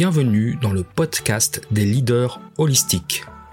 Bienvenue dans le podcast des leaders holistiques.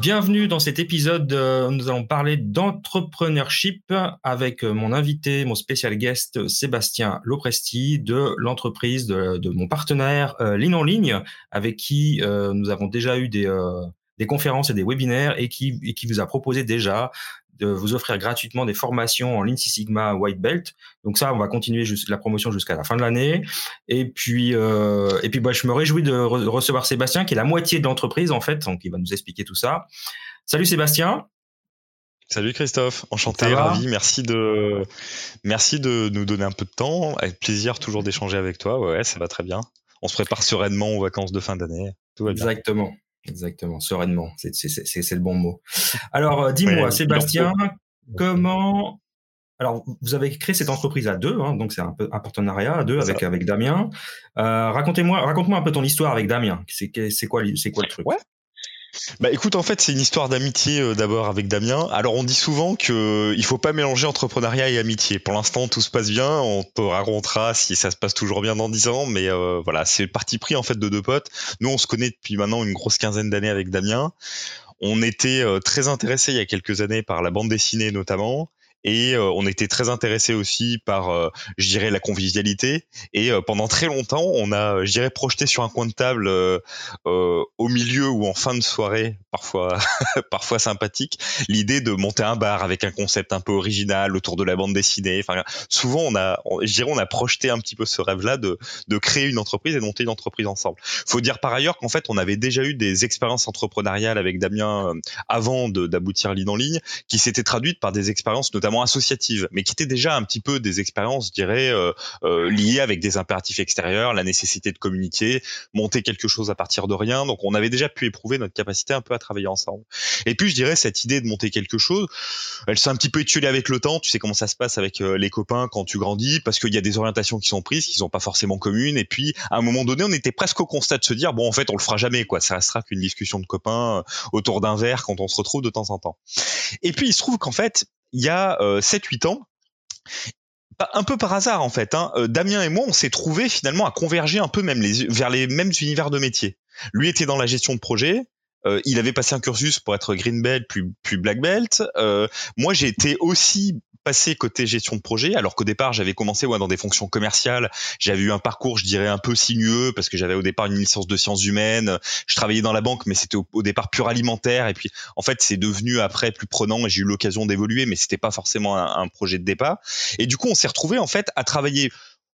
Bienvenue dans cet épisode. Euh, nous allons parler d'entrepreneurship avec euh, mon invité, mon spécial guest Sébastien Lopresti de l'entreprise de, mon partenaire euh, Ligne en ligne, avec qui nous avons déjà eu des, conférences et des webinaires et qui, et qui vous a proposé déjà de vous offrir gratuitement des formations en Lean Six Sigma White Belt. Donc ça, on va continuer la promotion jusqu'à la fin de l'année. Et puis, euh, et puis, bah, je me réjouis de, recevoir Sébastien, qui est la moitié de l'entreprise en fait, donc il va nous expliquer tout ça. Salut Sébastien. Salut Christophe, enchanté, ravi, merci de, merci de nous donner un peu de temps. Avec plaisir toujours d'échanger avec toi. Ouais, ça va très bien. On se prépare sereinement aux vacances de fin d'année. Exactement. Exactement, sereinement, c'est le bon mot. Alors, euh, dis-moi, Sébastien, comment alors, vous avez créé cette entreprise à deux, hein, donc c'est un peu un partenariat à deux avec avec Damien. Euh, racontez-moi, raconte-moi un peu ton histoire avec Damien. C'est c'est quoi c'est quoi le truc? Bah écoute, en fait, c'est une histoire d'amitié euh, d'abord avec Damien. Alors on dit souvent que il faut pas mélanger entrepreneuriat et amitié. Pour l'instant, tout se passe bien. On te racontera si ça se passe toujours bien dans dix ans, mais euh, voilà, c'est le parti pris en fait de deux potes. Nous, on se connaît depuis maintenant une grosse quinzaine d'années avec Damien. On était euh, très intéressés il y a quelques années par la bande dessinée notamment et euh, on était très intéressé aussi par, euh, je dirais, la convivialité. Et euh, pendant très longtemps, on a, je dirais, projeté sur un coin de table au milieu ou en fin de soirée, parfois, parfois sympathique, l'idée de monter un bar avec un concept un peu original autour de la bande dessinée. Enfin, souvent, on a, je dirais, on a projeté un petit peu ce rêve-là de, de créer une entreprise et de monter une entreprise ensemble. Faut dire par ailleurs qu'en fait, on avait déjà eu des expériences entrepreneuriales avec Damien avant d'aboutir l'île en ligne, qui s'étaient traduites par des expériences notamment associative, mais qui étaient déjà un petit peu des expériences, je dirais, euh, euh, liées avec des impératifs extérieurs, la nécessité de communiquer, monter quelque chose à partir de rien. Donc on avait déjà pu éprouver notre capacité un peu à travailler ensemble. Et puis je dirais cette idée de monter quelque chose, elle s'est un petit peu étiolée avec le temps. Tu sais comment ça se passe avec euh, les copains quand tu grandis, parce qu'il y a des orientations qui sont prises, qui sont pas forcément communes. Et puis à un moment donné, on était presque au constat de se dire bon en fait on le fera jamais quoi. Ça restera qu'une discussion de copains autour d'un verre quand on se retrouve de temps en temps. Et puis il se trouve qu'en fait il y a 7-8 euh, ans, un peu par hasard en fait, hein, euh, Damien et moi, on s'est trouvé finalement à converger un peu même les, vers les mêmes univers de métier. Lui était dans la gestion de projet, euh, il avait passé un cursus pour être green belt puis, puis black belt. moi, j'ai été aussi passé côté gestion de projet, alors qu'au départ j'avais commencé ouais, dans des fonctions commerciales. J'avais eu un parcours, je dirais, un peu sinueux parce que j'avais au départ une licence de sciences humaines. Je travaillais dans la banque, mais c'était au, départ pur alimentaire. Et puis en fait, c'est devenu après plus prenant et j'ai eu l'occasion d'évoluer, mais c'était pas forcément un, un, projet de départ. Et du coup, on s'est retrouvé en fait à travailler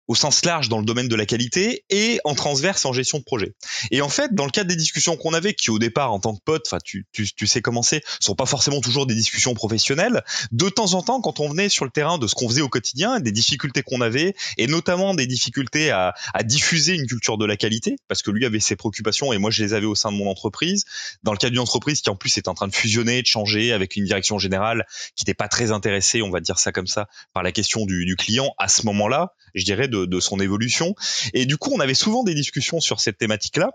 au sens large dans le domaine de la qualité et en transverse en gestion de projet. Et en fait, dans le cadre des discussions qu'on avait, qui au départ en tant que pote, enfin tu, tu, tu sais comment c'est, sont pas forcément toujours des discussions professionnelles. De temps en temps, quand on venait sur le terrain de ce qu'on faisait au quotidien, des difficultés qu'on avait, et notamment des difficultés à, à diffuser une culture de la qualité, parce que lui avait ses préoccupations et moi je les avais au sein de mon entreprise. Dans le cas d'une entreprise qui en plus est en train de fusionner, de changer avec une direction générale qui n'était pas très intéressée, on va dire ça comme ça, par la question du, du client à ce moment-là, je dirais de de, son évolution. Et du coup, on avait souvent des discussions sur cette thématique-là.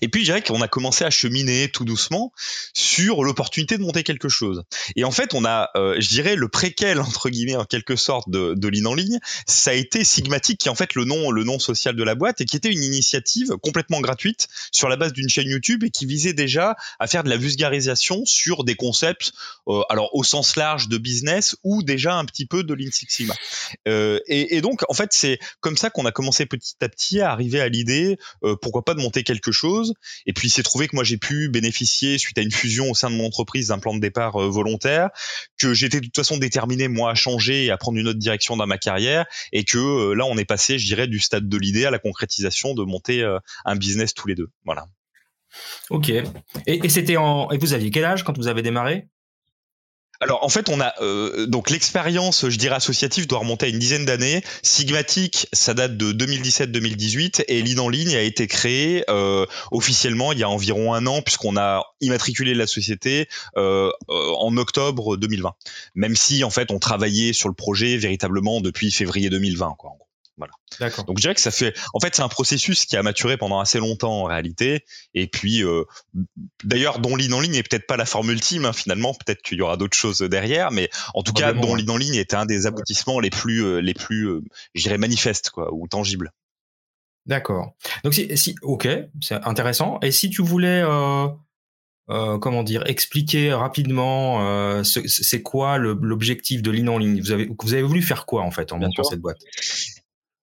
Et puis je dirais qu'on a commencé à cheminer tout doucement sur l'opportunité de monter quelque chose. Et en fait, on a, euh, je dirais, le préquel entre guillemets en quelque sorte de, de en ligne, ça a été Sigmatic, qui est en fait le nom, le nom social de la boîte, et qui était une initiative complètement gratuite sur la base d'une chaîne YouTube et qui visait déjà à faire de la vulgarisation sur des concepts, euh, alors au sens large de business ou déjà un petit peu de Lean Six Sigma. Euh, et, donc en fait, c'est comme ça qu'on a commencé petit à petit à arriver à l'idée, pourquoi pas de monter quelque chose et puis il s'est trouvé que moi j'ai pu bénéficier suite à une fusion au sein de mon entreprise d'un plan de départ euh, volontaire, que j'étais de toute façon déterminé moi à changer et à prendre une autre direction dans ma carrière, et que euh, là on est passé, je dirais, du stade de l'idée à la concrétisation de monter euh, un business tous les deux. Voilà. Ok. Et, et c'était en. Et vous aviez quel âge quand vous avez démarré? Alors en fait, on a euh, donc l'expérience, je dirais associative, doit remonter à une dizaine d'années. Sigmatic, ça date de 2017-2018 et Lean en ligne a été créé euh, officiellement il y a environ un an puisqu'on a immatriculé la société euh, en octobre 2020. Même si en fait on travaillait sur le projet véritablement depuis février 2020. Quoi, voilà. Donc je dirais que ça fait, en fait, c'est un processus qui a maturé pendant assez longtemps en réalité. Et puis, euh, d'ailleurs, dont ligne en ligne est peut-être pas la forme ultime hein, finalement. Peut-être qu'il y aura d'autres choses derrière, mais en tout cas, dont ligne en ligne était un des aboutissements les plus, euh, les plus, euh, je dirais manifestes quoi, ou tangibles. D'accord. Donc si, si ok, c'est intéressant. Et si tu voulais euh, comment dire, expliquer rapidement euh, c'est quoi l'objectif de Lean en ligne? Vous avez, vous avez voulu faire quoi en fait en montant cette boîte?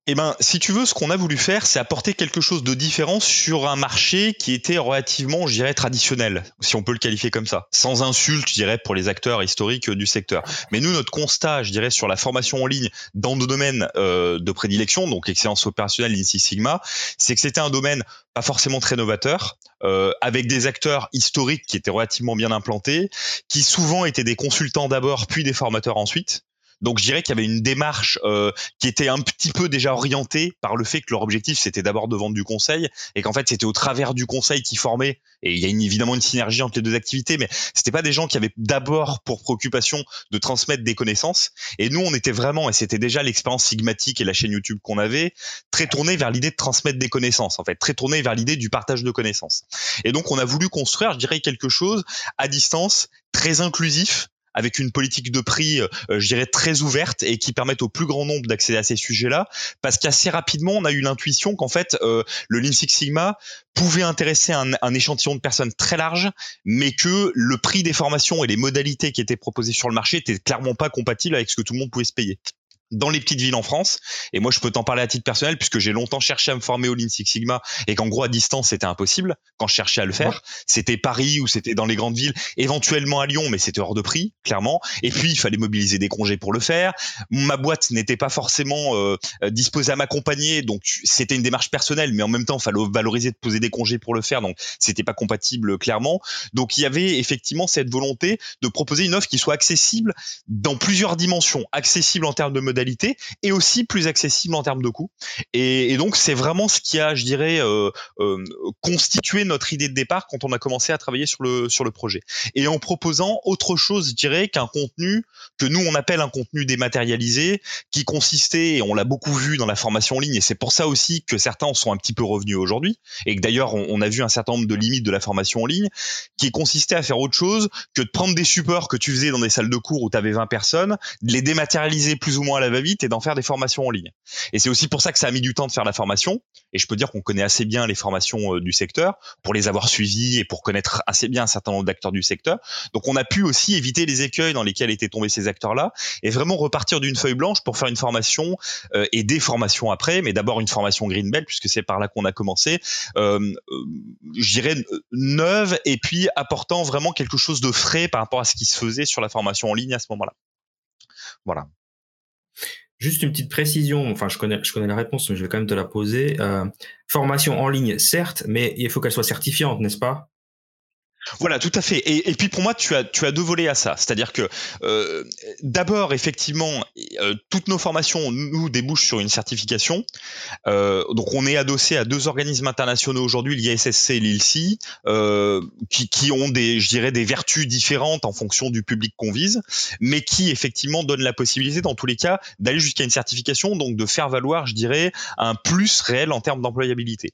Eh ben, si tu veux, ce qu'on a voulu faire, c'est apporter quelque chose de différent sur un marché qui était relativement, je dirais, traditionnel, si on peut le qualifier comme ça. Sans insulte, je dirais, pour les acteurs historiques du secteur. Mais nous, notre constat, je dirais, sur la formation en ligne dans nos domaines euh, de prédilection, donc excellence opérationnelle, Lean Sigma, c'est que c'était un domaine pas forcément très novateur, euh, avec des acteurs historiques qui étaient relativement bien implantés, qui souvent étaient des consultants d'abord, puis des formateurs ensuite. Donc je dirais qu'il y avait une démarche euh, qui était un petit peu déjà orientée par le fait que leur objectif c'était d'abord de vendre du conseil et qu'en fait c'était au travers du conseil qu'ils formaient. Et il y a évidemment une synergie entre les deux activités mais c'était pas des gens qui avaient d'abord pour préoccupation de transmettre des connaissances. Et nous on était vraiment et c'était déjà l'expérience sigmatique et la chaîne YouTube qu'on avait très tourné vers l'idée de transmettre des connaissances en fait. Très tourné vers l'idée du partage de connaissances. Et donc on a voulu construire je dirais quelque chose à distance très inclusif avec une politique de prix, euh, je dirais, très ouverte et qui permettent au plus grand nombre d'accéder à ces sujets-là, parce qu'assez rapidement, on a eu l'intuition qu'en fait, euh, le Lean Six Sigma pouvait intéresser un, un, échantillon de personnes très large, mais que le prix des formations et les modalités qui étaient proposées sur le marché étaient clairement pas compatibles avec ce que tout le monde pouvait se payer dans les petites villes en France. Et moi, je peux t'en parler à titre personnel puisque j'ai longtemps cherché à me former au Lean Six Sigma et qu'en gros à distance c'était impossible quand je cherchais à le faire. C'était Paris ou c'était dans les grandes villes, éventuellement à Lyon, mais c'était hors de prix clairement. Et puis il fallait mobiliser des congés pour le faire. Ma boîte n'était pas forcément euh, disposée à m'accompagner, donc c'était une démarche personnelle, mais en même temps il fallait valoriser de poser des congés pour le faire, donc c'était pas compatible clairement. Donc il y avait effectivement cette volonté de proposer une offre qui soit accessible dans plusieurs dimensions, accessible en termes de modalité et aussi plus accessible en termes de coût. Et, donc c'est vraiment ce qui a, je dirais, euh, euh, constitué notre idée de départ quand on a commencé à travailler sur le sur le projet. Et en proposant autre chose, je dirais, qu'un contenu que nous on appelle un contenu dématérialisé, qui consistait, et on l'a beaucoup vu dans la formation en ligne, et c'est pour ça aussi que certains en sont un petit peu revenus aujourd'hui, et que d'ailleurs on, on a vu un certain nombre de limites de la formation en ligne, qui consistait à faire autre chose que de prendre des supports que tu faisais dans des salles de cours où tu avais 20 personnes, de les dématérialiser plus ou moins à va-vite et d'en faire des formations en ligne. Et c'est aussi pour ça que ça a mis du temps de faire la formation. Et je peux dire qu'on connaît assez bien les formations euh, du secteur pour les avoir suivies et pour connaître assez bien un certain nombre d'acteurs du secteur. Donc on a pu aussi éviter les écueils dans lesquels étaient tombés ces acteurs-là et vraiment repartir d'une feuille blanche pour faire une formation euh, et des formations après, mais d'abord une formation Green Belt puisque c'est par là qu'on a commencé. Euh je dirais neuve et puis apportant vraiment quelque chose de frais par rapport à ce qui se faisait sur la formation en ligne à ce moment-là. Voilà. Juste une petite précision, enfin je connais, je connais la réponse, mais je vais quand même te la poser. Euh, formation en ligne, certes, mais il faut qu'elle soit certifiante, n'est-ce pas? Voilà, tout à fait. Et, puis pour moi, tu as, tu as deux volets à ça. C'est-à-dire que euh, d'abord, effectivement, euh, toutes nos formations nous débouchent sur une certification. Euh, donc on est adossé à deux organismes internationaux aujourd'hui, l'ISSC et l'ILSI, euh, qui, qui ont des, je dirais, des vertus différentes en fonction du public qu'on vise, mais qui effectivement donnent la possibilité, dans tous les cas, d'aller jusqu'à une certification, donc de faire valoir, je dirais, un plus réel en termes d'employabilité.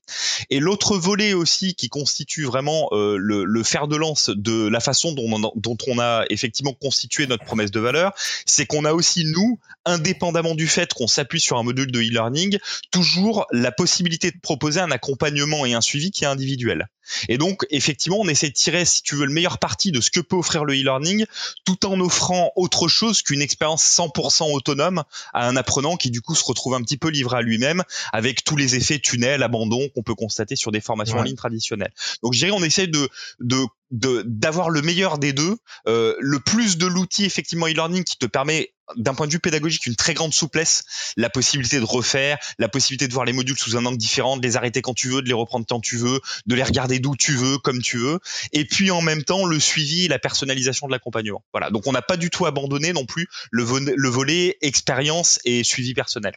Et l'autre volet aussi qui constitue vraiment euh, le, le faire de lance de la façon dont on, dont on a effectivement constitué notre promesse de valeur, c'est qu'on a aussi, nous, indépendamment du fait qu'on s'appuie sur un module de e-learning, toujours la possibilité de proposer un accompagnement et un suivi qui est individuel. Et donc, effectivement, on essaie de tirer, si tu veux, le meilleur parti de ce que peut offrir le e-learning, tout en offrant autre chose qu'une expérience 100% autonome à un apprenant qui, du coup, se retrouve un petit peu livré à lui-même, avec tous les effets tunnel, abandon qu'on peut constater sur des formations ouais. en ligne traditionnelles. Donc, je dirais, on essaie de, de d'avoir le meilleur des deux, euh, le plus de l'outil effectivement e-learning qui te permet d'un point de vue pédagogique une très grande souplesse, la possibilité de refaire, la possibilité de voir les modules sous un angle différent, de les arrêter quand tu veux, de les reprendre quand tu veux, de les regarder d'où tu veux, comme tu veux, et puis en même temps le suivi la personnalisation de l'accompagnement. Voilà, donc on n'a pas du tout abandonné non plus le, vo le volet expérience et suivi personnel.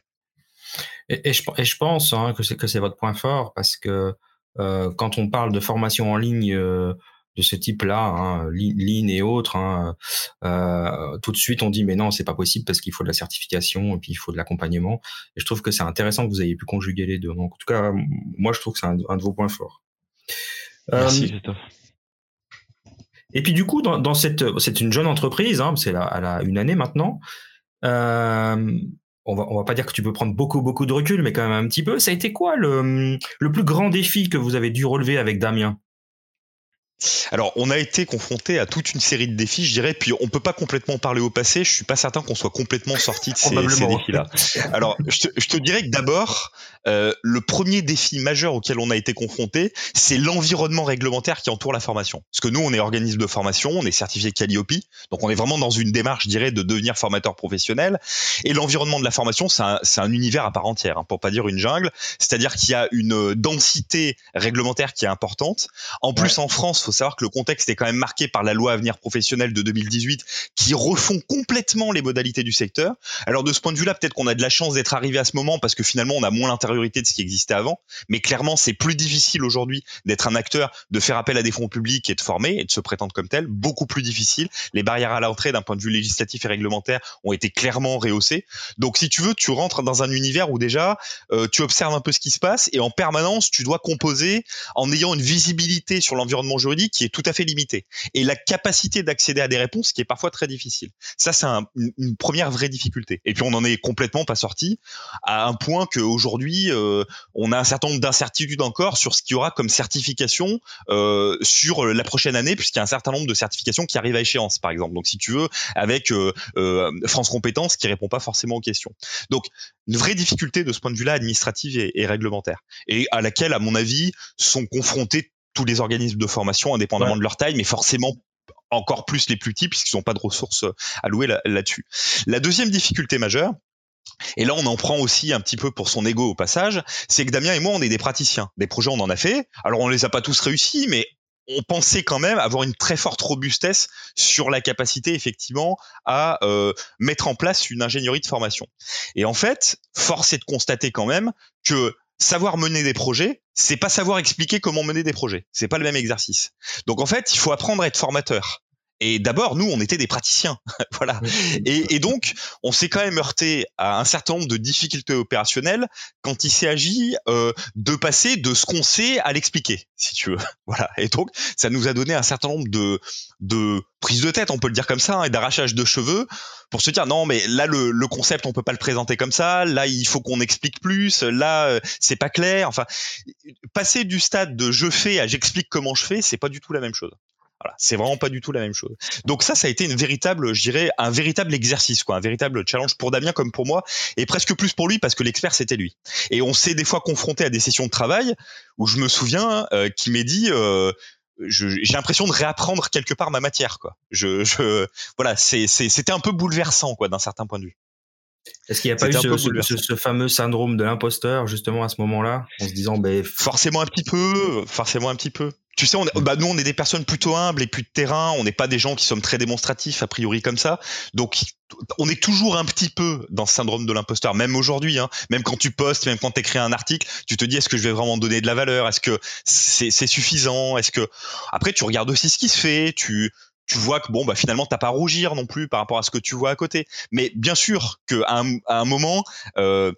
Et, et, je, et je, pense hein, que c'est que c'est votre point fort parce que euh, quand on parle de formation en ligne euh, de ce type-là, hein, Lean et autres, hein, euh, tout de suite on dit mais non c'est pas possible parce qu'il faut de la certification et puis il faut de l'accompagnement. Et je trouve que c'est intéressant que vous ayez pu conjuguer les deux. Donc en tout cas moi je trouve que c'est un, un, de vos points forts. Merci euh, Et puis du coup dans, dans cette c'est une jeune entreprise, hein, c'est elle a une année maintenant. Euh, on va, on va pas dire que tu peux prendre beaucoup, beaucoup de recul, mais quand même un petit peu. Ça a été quoi le, le plus grand défi que vous avez dû relever avec Damien? Alors, on a été confronté à toute une série de défis, je dirais, puis on peut pas complètement parler au passé. Je suis pas certain qu'on soit complètement sorti de ces, ces défis-là. Alors, je te, je te, dirais que d'abord, euh, le premier défi majeur auquel on a été confronté, c'est l'environnement réglementaire qui entoure la formation. Parce que nous, on est organisme de formation, on est certifié Calliope, donc on est vraiment dans une démarche, je dirais, de devenir formateur professionnel. Et l'environnement de la formation, c'est un, un, univers à part entière, hein, pour pas dire une jungle. C'est-à-dire qu'il y a une densité réglementaire qui est importante. En plus, ouais. en France, faut savoir que le contexte est quand même marqué par la loi avenir professionnel de 2018 qui refond complètement les modalités du secteur. Alors de ce point de vue-là, peut-être qu'on a de la chance d'être arrivé à ce moment parce que finalement on a moins l'intériorité de ce qui existait avant, mais clairement c'est plus difficile aujourd'hui d'être un acteur, de faire appel à des fonds publics et de former et de se prétendre comme tel, beaucoup plus difficile. Les barrières à l'entrée d'un point de vue législatif et réglementaire ont été clairement rehaussées. Donc si tu veux, tu rentres dans un univers où déjà euh, tu observes un peu ce qui se passe et en permanence tu dois composer en ayant une visibilité sur l'environnement juridique qui est tout à fait limitée et la capacité d'accéder à des réponses qui est parfois très difficile. Ça, c'est un, une première vraie difficulté. Et puis on n'en est complètement pas sorti à un point qu'aujourd'hui, euh, on a un certain nombre d'incertitudes encore sur ce qu'il y aura comme certification euh, sur la prochaine année, puisqu'il y a un certain nombre de certifications qui arrivent à échéance, par exemple. Donc si tu veux, avec euh, euh France Compétences qui répond pas forcément aux questions. Donc une vraie difficulté de ce point de vue-là administrative et, et réglementaire, et à laquelle, à mon avis, sont confrontés tous les organismes de formation, indépendamment ouais. de leur taille, mais forcément encore plus les plus petits, puisqu'ils n'ont pas de ressources allouées là-dessus. la deuxième difficulté majeure, et là, on en prend aussi un petit peu pour son ego au passage, c'est que Damien et moi, on est des praticiens. Des projets, on en a fait. Alors, on les a pas tous réussis, mais on pensait quand même avoir une très forte robustesse sur la capacité effectivement à euh, mettre en place une ingénierie de formation. Et en fait, force est de constater quand même que savoir mener des projets, c'est pas savoir expliquer comment mener des projets. C'est pas le même exercice. Donc en fait, il faut apprendre à être formateur. Et d'abord, nous, on était des praticiens, voilà. Et, et, donc, on s'est quand même heurté à un certain nombre de difficultés opérationnelles quand il s'agit euh, de passer de ce qu'on sait à l'expliquer, si tu veux. Voilà. Et donc, ça nous a donné un certain nombre de, de prises de tête, on peut le dire comme ça, hein, et d'arrachage de cheveux pour se dire non, mais là, le, le, concept, on peut pas le présenter comme ça. Là, il faut qu'on explique plus. Là, euh, c'est pas clair. Enfin, passer du stade de je fais à j'explique comment je fais, c'est pas du tout la même chose. Voilà, c'est vraiment pas du tout la même chose. Donc ça, ça a été une véritable, je dirais, un véritable exercice, quoi, un véritable challenge pour Damien comme pour moi, et presque plus pour lui parce que l'expert c'était lui. Et on s'est des fois confronté à des sessions de travail où je me souviens euh, qui m'est dit. Euh, j'ai l'impression de réapprendre quelque part ma matière, quoi. Je, je voilà, c'était un peu bouleversant, quoi, d'un certain point de vue. Est-ce qu'il n'y a pas eu ce, fameux syndrome de l'imposteur justement à ce moment-là, en se disant, ben, forcément un petit peu, forcément un petit peu. Tu sais, on bah, nous, on est des personnes plutôt humbles et plus de terrain. On n'est pas des gens qui sommes très démonstratifs, a priori, comme ça. Donc, on est toujours un petit peu dans ce syndrome de l'imposteur, même aujourd'hui. Hein. Même quand tu postes, même quand tu écris un article, tu te dis est-ce que je vais vraiment donner de la valeur? Est-ce que c'est suffisant? Est-ce que après tu regardes aussi ce qui se fait Tu tu vois que bon bah finalement t'as pas à rougir non plus par rapport à ce que tu vois à côté. Mais bien sûr qu'à un, à un moment, euh,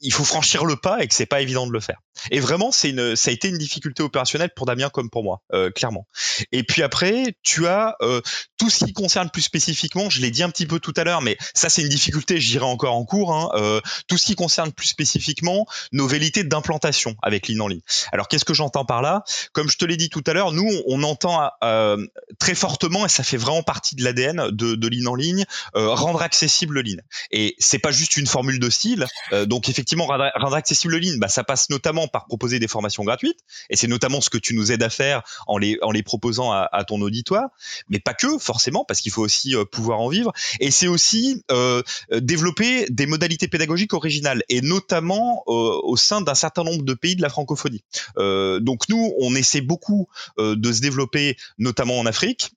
il faut franchir le pas et que c'est pas évident de le faire. Et vraiment, c'est une, ça a été une difficulté opérationnelle pour Damien comme pour moi, euh, clairement. Et puis après, tu as euh, tout ce qui concerne plus spécifiquement, je l'ai dit un petit peu tout à l'heure, mais ça c'est une difficulté, j'irai encore en cours. Hein, euh, tout ce qui concerne plus spécifiquement nos vérités d'implantation avec Lean en ligne. Alors qu'est-ce que j'entends par là? Comme je te l'ai dit tout à l'heure, nous on entend euh, très fortement et ça fait vraiment partie de l'ADN de, de Lean en ligne, euh, rendre accessible le Lean. Et c'est pas juste une formule de style. Euh, donc effectivement, rendre, accessible le Lean, bah, ça passe notamment par proposer des formations gratuites, et c'est notamment ce que tu nous aides à faire en les, en les proposant à, ton auditoire, mais pas que forcément, parce qu'il faut aussi euh, pouvoir en vivre, et c'est aussi euh, développer des modalités pédagogiques originales, et notamment euh, au sein d'un certain nombre de pays de la francophonie. Donc nous, on essaie beaucoup de se développer, notamment en Afrique,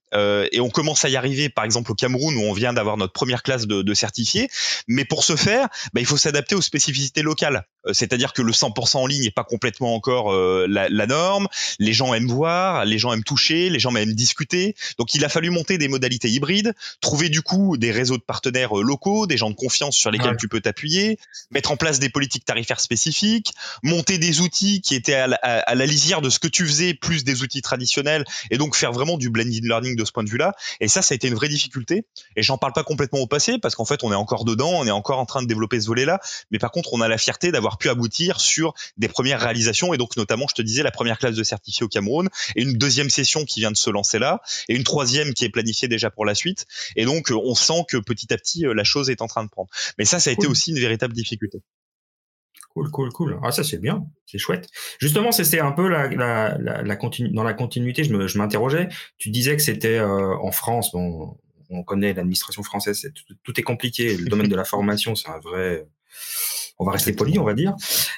et on commence à y arriver, par exemple au Cameroun, où on vient d'avoir notre première classe de, de certifiés, mais pour ce faire, bah, il faut s'adapter aux spécificités locales, c'est-à-dire que le 100% en ligne pas complètement encore euh, la, la, norme. Les gens aiment voir, les gens aiment toucher, les gens aiment discuter. Donc il a fallu monter des modalités hybrides, trouver du coup des réseaux de partenaires euh, locaux, des gens de confiance sur lesquels tu peux t'appuyer, mettre en place des politiques tarifaires spécifiques, monter des outils qui étaient à la, à la, lisière de ce que tu faisais, plus des outils traditionnels, et donc faire vraiment du blended learning de ce point de vue-là. Et ça, ça a été une vraie difficulté. Et j'en parle pas complètement au passé parce qu'en fait, on est encore dedans, on est encore en train de développer ce volet-là. Mais par contre, on a la fierté d'avoir pu aboutir sur des premiers réalisation et donc notamment je te disais la première classe de certifié au Cameroun et une deuxième session qui vient de se lancer là et une troisième qui est planifiée déjà pour la suite et donc on sent que petit à petit la chose est en train de prendre mais ça ça a été aussi une véritable difficulté Cool, cool, cool. Ah, ça, c'est bien. C'est chouette. Justement, c'était un peu la, la, la, la dans la continuité. Je m'interrogeais. Tu disais que c'était euh, en France. Bon, on connaît l'administration française. Tout, tout, est compliqué. Le domaine de la formation, c'est un vrai, on va rester poli, on va dire.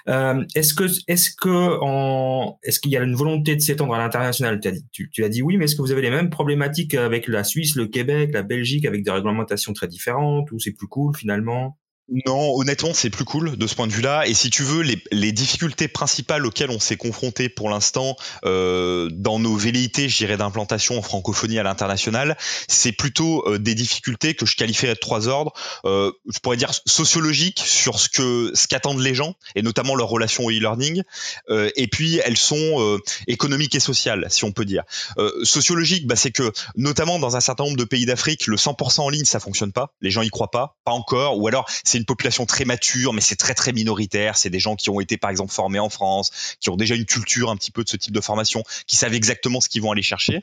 Euh, est-ce que, est-ce que, en, est-ce qu'il y a une volonté de s'étendre à l'international? Tu, tu, as dit oui, mais est-ce que vous avez les mêmes problématiques avec la Suisse, le Québec, la Belgique, avec des réglementations très différentes, ou c'est plus cool finalement? Non, honnêtement, c'est plus cool de ce point de vue-là. Et si tu veux, les, les difficultés principales auxquelles on s'est confronté pour l'instant euh, dans nos velléités, je dirais, d'implantation en francophonie à l'international, c'est plutôt euh, des difficultés que je qualifierais de trois ordres. Euh, je pourrais dire sociologiques sur ce que ce qu'attendent les gens et notamment leur relation au e-learning. Euh, et puis elles sont euh, économiques et sociales, si on peut dire. sociologiques, bah, c'est que notamment dans un certain nombre de pays d'Afrique, le 100% en ligne, ça fonctionne pas. Les gens y croient pas, pas encore, ou alors c'est une population très mature, mais c'est très très minoritaire. C'est des gens qui ont été par exemple formés en France, qui ont déjà une culture un petit peu de ce type de formation, qui savent exactement ce qu'ils vont aller chercher.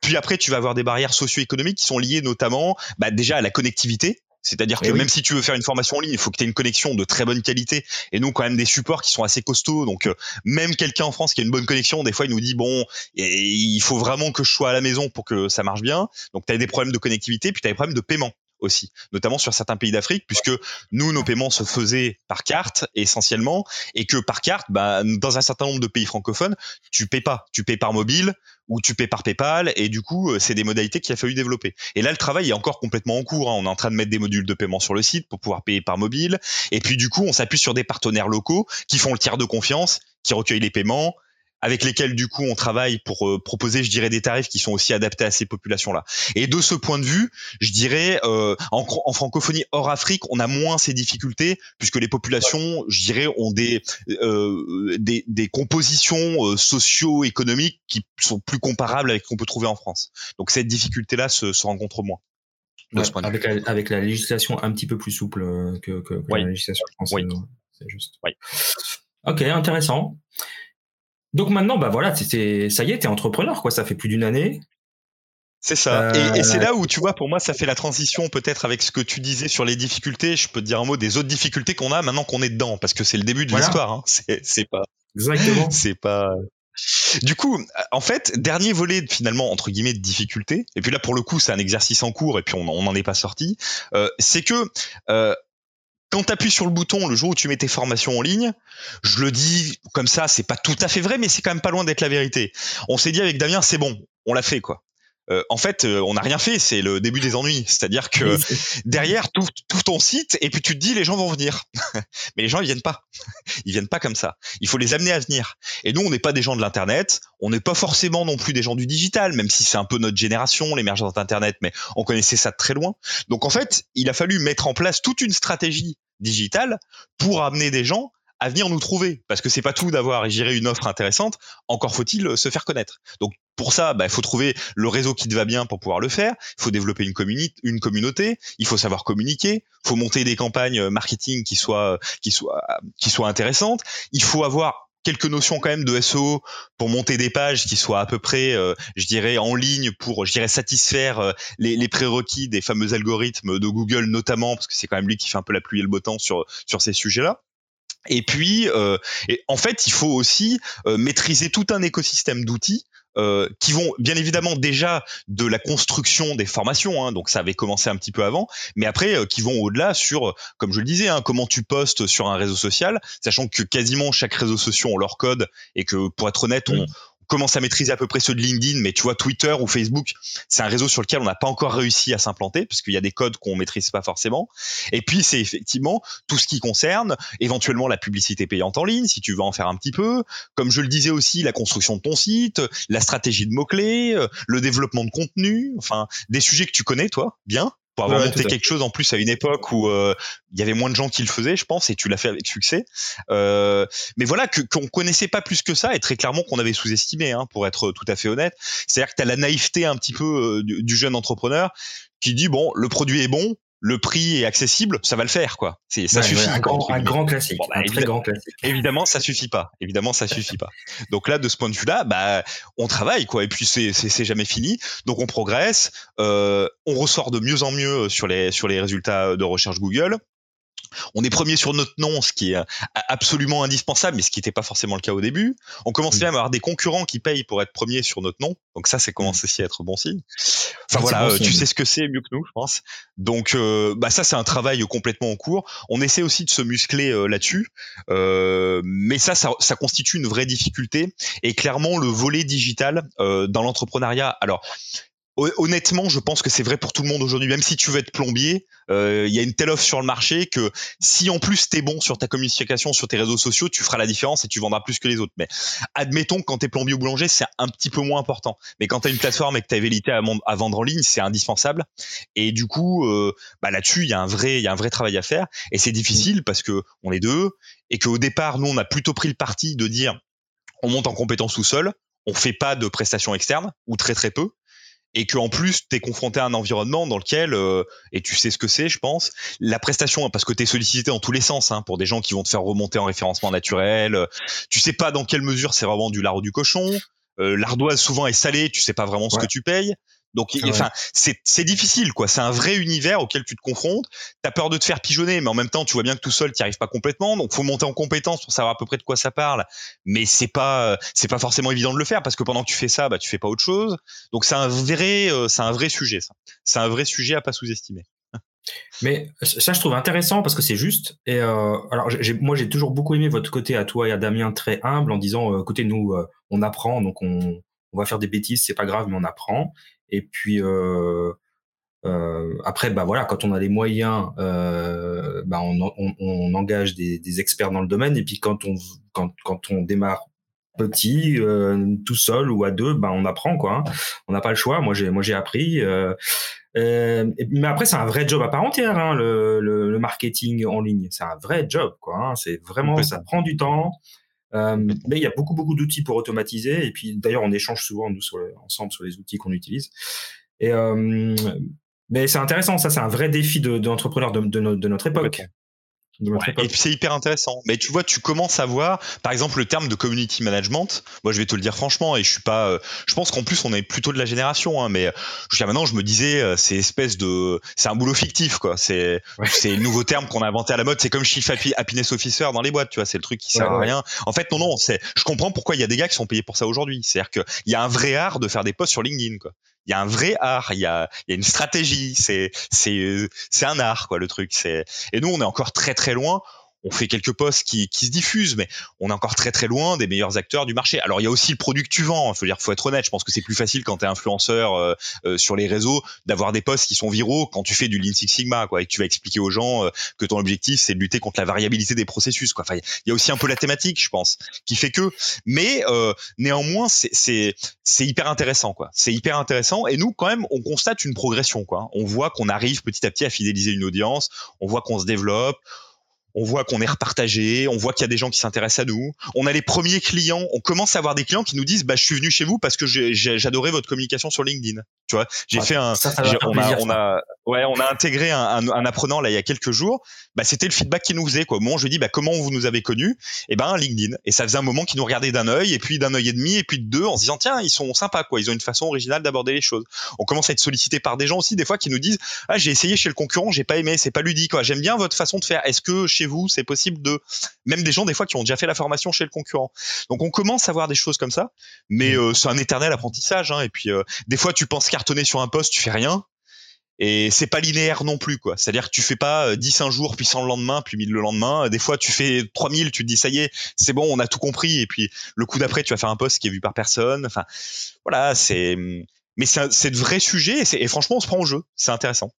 Puis après, tu vas avoir des barrières socio-économiques qui sont liées notamment bah, déjà à la connectivité. C'est-à-dire eh que même si tu veux faire une formation en ligne, il faut que tu aies une connexion de très bonne qualité. Et nous, quand même, des supports qui sont assez costauds. Donc, euh, même quelqu'un en France qui a une bonne connexion, des fois, il nous dit, bon, il faut vraiment que je sois à la maison pour que ça marche bien. Donc, tu as des problèmes de connectivité, puis tu as des problèmes de paiement aussi, notamment sur certains pays d'Afrique, puisque nous, nos paiements se faisaient par carte essentiellement, et que par carte, bah, dans un certain nombre de pays francophones, tu payes pas, tu payes par mobile ou tu payes par PayPal, et du coup, euh, c'est des modalités qu'il a fallu développer. Et là, le travail est encore complètement en cours. Hein. On est en train de mettre des modules de paiement sur le site pour pouvoir payer par mobile, et puis du coup, on s'appuie sur des partenaires locaux qui font le tiers de confiance, qui recueillent les paiements, avec lesquels du coup on travaille pour euh, proposer, je dirais, des tarifs qui sont aussi adaptés à ces populations-là. Et de ce point de vue, je dirais, euh, en, en, francophonie hors Afrique, on a moins ces difficultés puisque les populations, je dirais, ont des euh, des, des, compositions euh, socio-économiques qui sont plus comparables avec ce qu'on peut trouver en France. Donc cette difficulté-là se, se rencontre moins. avec, la, avec la législation un petit peu plus souple euh, que, que, que la législation française. Oui. C'est juste. Oui. Ok, intéressant. Donc maintenant, bah voilà, c'est ça y est, t'es entrepreneur, quoi. Ça fait plus d'une année. C'est ça. Et, et c'est là où, tu vois, pour moi, ça fait la transition peut-être avec ce que tu disais sur les difficultés. Je peux te dire un mot des autres difficultés qu'on a maintenant qu'on est dedans, parce que c'est le début de l'histoire. Hein. C'est pas. Exactement. C'est pas. Du coup, en fait, dernier volet finalement entre guillemets de difficultés. Et puis là, pour le coup, c'est un exercice en cours et puis on n'en est pas sorti. Euh, c'est que euh, quand tu appuies sur le bouton le jour où tu mets tes formations en ligne, je le dis comme ça, c'est pas tout à fait vrai, mais c'est quand même pas loin d'être la vérité. On s'est dit avec Damien, c'est bon, on l'a fait quoi. Euh, en fait, euh, on n'a rien fait, c'est le début des ennuis. C'est-à-dire que derrière tout, tout, ton site, et puis tu te dis les gens vont venir, mais les gens ils viennent pas. Ils viennent pas comme ça. Il faut les amener à venir. Et nous, on n'est pas des gens de l'internet, on n'est pas forcément non plus des gens du digital, même si c'est un peu notre génération, l'émergence d'internet, mais on connaissait ça de très loin. Donc en fait, il a fallu mettre en place toute une stratégie digitale pour amener des gens à venir nous trouver parce que c'est pas tout d'avoir géré une offre intéressante encore faut-il se faire connaître donc pour ça, il bah, faut trouver le réseau qui te va bien pour pouvoir le faire. Il faut développer une, une communauté. Il faut savoir communiquer. Il faut monter des campagnes euh, marketing qui soient qui soient qui soient intéressantes. Il faut avoir quelques notions quand même de SEO pour monter des pages qui soient à peu près, euh, je dirais, en ligne pour, je dirais, satisfaire euh, les, les, prérequis des fameux algorithmes de Google notamment, parce que c'est quand même lui qui fait un peu la pluie et le beau temps sur sur ces sujets-là. Et puis, euh, et en fait, il faut aussi maîtriser tout un écosystème d'outils euh, qui vont bien évidemment déjà de la construction des formations, hein, donc ça avait commencé un petit peu avant, mais après euh, qui vont au-delà sur, comme je le disais, hein, comment tu postes sur un réseau social, sachant que quasiment chaque réseau social ont leur code et que pour être honnête, on, commence à maîtriser à peu près ceux de LinkedIn, mais tu vois Twitter ou Facebook, c'est un réseau sur lequel on n'a pas encore réussi à s'implanter parce qu'il y a des codes qu'on maîtrise pas forcément. Et puis c'est effectivement tout ce qui concerne éventuellement la publicité payante en ligne, si tu veux en faire un petit peu. Comme je le disais aussi, la construction de ton site, la stratégie de mots clés, euh, le développement de contenu, enfin des sujets que tu connais toi bien pour avoir monté quelque chose en plus à une époque où euh, il y avait moins de gens qui le faisaient, je pense, et tu l'as fait avec succès. Euh, mais voilà, que qu'on connaissait pas plus que ça, et très clairement qu'on avait sous-estimé, hein, pour être tout à fait honnête. C'est-à-dire que tu as la naïveté un petit peu euh, du, jeune entrepreneur qui dit bon, le produit est bon, le prix est accessible, ça va le faire, quoi. C'est, ça suffit. un, grand, classique, bah, un très grand classique. Évidemment, ça suffit pas. Évidemment, ça suffit pas. Donc là, de ce point de vue-là, bah, on travaille, quoi. Et puis c'est, c'est, jamais fini. Donc on progresse. Euh, on ressort de mieux en mieux sur les sur les résultats de recherche Google. On est premier sur notre nom, ce qui est euh, absolument indispensable, mais ce qui n'était pas forcément le cas au début. On commence même à avoir des concurrents qui payent pour être premier sur notre nom. Donc ça, c'est commence aussi à être bon signe. Enfin voilà, euh, tu sais ce que c'est mieux que nous, je pense. Donc euh, bah ça, c'est un travail complètement en cours. On essaie aussi de se muscler là-dessus, mais ça, ça, ça, constitue une vraie difficulté. Et clairement, le volet digital dans l'entrepreneuriat. Alors Honnêtement, je pense que c'est vrai pour tout le monde aujourd'hui. Même si tu veux être plombier, euh, il y a une telle offre sur le marché que si en plus t'es bon sur ta communication, sur tes réseaux sociaux, tu feras la différence et tu vendras plus que les autres. Mais admettons que quand t'es plombier ou boulanger, c'est un petit peu moins important. Mais quand t'as une plateforme et que t'as vérité à, à, vendre en ligne, c'est indispensable. Et du coup, euh, bah là-dessus, il y a un vrai, il y a un vrai travail à faire. Et c'est difficile parce que on est deux et qu'au départ, nous, on a plutôt pris le parti de dire on monte en compétence tout seul, on fait pas de prestations externes ou très très peu et que en plus tu es confronté à un environnement dans lequel euh, et tu sais ce que c'est je pense la prestation parce que tu es sollicité dans tous les sens hein, pour des gens qui vont te faire remonter en référencement naturel tu sais pas dans quelle mesure c'est vraiment du lard ou du cochon euh, l'ardoise souvent est salée tu sais pas vraiment ce que tu payes donc, enfin, c'est difficile, quoi. C'est un vrai univers auquel tu te confrontes. T'as peur de te faire pigeonner, mais en même temps, tu vois bien que tout seul, t'y arrives pas complètement. Donc, faut monter en compétence pour savoir à peu près de quoi ça parle. Mais c'est pas, c'est pas forcément évident de le faire parce que pendant que tu fais ça, bah, tu fais pas autre chose. Donc, c'est un vrai, euh, c'est un vrai sujet, ça. C'est un vrai sujet à pas sous-estimer. Mais ça, je trouve intéressant parce que c'est juste. Et euh, alors, moi, j'ai toujours beaucoup aimé votre côté à toi et à Damien très humble en disant, euh, côté nous, euh, on apprend, donc on, on va faire des bêtises, c'est pas grave, mais on apprend. Et puis euh, euh, après, bah voilà, quand on a les moyens, euh, bah on, on, on, engage des, des, experts dans le domaine. Et puis quand on quand, quand on démarre petit, euh, tout seul ou à deux, bah on apprend quoi. Hein. On n'a pas le choix. Moi j'ai moi j'ai appris. Euh, euh, mais après c'est un vrai job à part entière, hein, le, le, le, marketing en ligne. C'est un vrai job quoi. Hein. C'est vraiment ça prend du temps. Euh, mais il y a beaucoup beaucoup d'outils pour automatiser. Et puis d'ailleurs on échange souvent nous ensemble sur les outils qu'on utilise. Et euh, mais c'est intéressant, ça c'est un vrai défi d'entrepreneur de, de, de, notre époque et puis c'est hyper intéressant. Mais tu vois, tu commences à voir, par exemple, le terme de community management. Moi, je vais te le dire franchement, et je suis pas. Euh, je pense qu'en plus, on est plutôt de la génération, hein, mais jusqu'à maintenant, je me disais, euh, c'est espèce de, c'est un boulot fictif, quoi. C'est, c'est le nouveau terme qu'on a inventé à la mode. C'est comme chief happiness officer dans les boîtes, tu vois. C'est le truc qui sert à rien. En fait, non, non. C'est, je comprends pourquoi il y a des gars qui sont payés pour ça aujourd'hui. C'est-à-dire qu'il y a un vrai art de faire des posts sur LinkedIn, quoi. Il y a un vrai art, il y a, y a une stratégie, c'est, c'est, c'est un art, quoi, le truc. C'est, et nous, on est encore très très loin on fait quelques posts qui, qui, se diffusent, mais on est encore très très loin des meilleurs acteurs du marché. Alors il y a aussi le produit que tu vends. Il faut dire, faut être honnête. Je pense que c'est plus facile quand tu es influenceur euh, euh, sur les réseaux d'avoir des posts qui sont viraux quand tu fais du Lean Six Sigma, quoi, et que tu vas expliquer aux gens euh, que ton objectif c'est de lutter contre la variabilité des processus, quoi. Enfin, il y a aussi un peu la thématique, je pense, qui fait que. Mais néanmoins, c'est c'est hyper intéressant, quoi. C'est hyper intéressant. Et nous, quand même, on constate une progression, quoi. On voit qu'on arrive petit à petit à fidéliser une audience. On voit qu'on se développe on voit qu'on est repartagé, on voit qu'il y a des gens qui s'intéressent à nous. On a les premiers clients, on commence à avoir des clients qui nous disent bah je suis venu chez vous parce que j'adorais votre communication sur LinkedIn. Tu vois, j'ai fait un on, a, on a ouais, on a intégré un, un, apprenant là il y a quelques jours, bah c'était le feedback qu'il nous faisait quoi. Moi je lui dis bah comment vous nous avez connus? Et eh ben LinkedIn et ça faisait un moment qu'il nous regardait d'un œil et puis d'un œil et demi et puis de deux en se disant tiens, ils sont sympas quoi, ils ont une façon originale d'aborder les choses. On commence à être sollicité par des gens aussi des fois qui nous disent ah j'ai essayé chez le concurrent, j'ai pas aimé, c'est pas ludique quoi. J'aime bien votre façon de faire. Est-ce que chez vous, c'est possible de même des gens des fois qui ont déjà fait la formation chez le concurrent. Donc on commence à voir des choses comme ça, mais mm. euh, c'est un éternel apprentissage. Hein, et puis euh, des fois tu penses cartonner sur un poste, tu fais rien. Et c'est pas linéaire non plus, quoi. C'est-à-dire que tu fais pas 10 euh, un jour, puis 100 le lendemain, puis 1000 le lendemain. Des fois, tu fais 3000, tu te dis, ça y est, c'est bon, on a tout compris. Et puis, le coup d'après, tu vas faire un poste qui est vu par personne. Enfin, voilà, c'est, mais c'est de vrais sujets et, et franchement, on se prend au jeu. C'est intéressant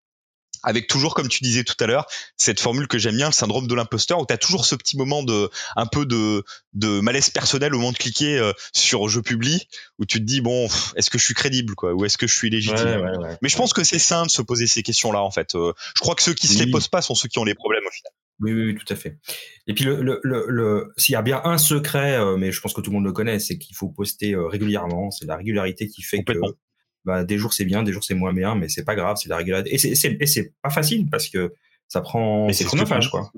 avec toujours, comme tu disais tout à l'heure, cette formule que j'aime bien, le syndrome de l'imposteur, où tu as toujours ce petit moment de un peu de, de malaise personnel au moment de cliquer euh, sur je publie, où tu te dis bon, est-ce que je suis crédible quoi, ou est-ce que je suis légitime? Mais je pense que c'est sain de se poser ces questions-là en fait. Euh, je crois que ceux qui se les posent pas sont ceux qui ont les problèmes au final. Oui, oui, tout à fait. Et puis, le, le, le, s'il y a bien un secret, euh, mais je pense que tout le monde le connaît, c'est qu'il faut poster régulièrement. C'est la régularité qui fait que bah, des jours c'est bien, des jours c'est moins bien, mais c'est pas grave, c'est la régularité. Et c'est, pas facile parce que ça prend, c'est chronophage, quoi.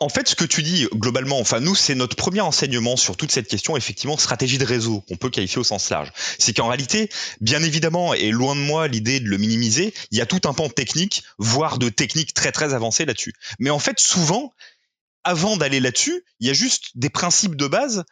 En fait, ce que tu dis globalement, enfin nous, c'est notre premier enseignement sur toute cette question, effectivement, stratégie de réseau, qu'on peut qualifier au sens large. C'est qu'en réalité, bien évidemment, et loin de moi l'idée de le minimiser, il y a tout un pan technique, voire de techniques très très avancées là-dessus. Mais en fait, souvent, avant d'aller là-dessus, il y a juste des principes de base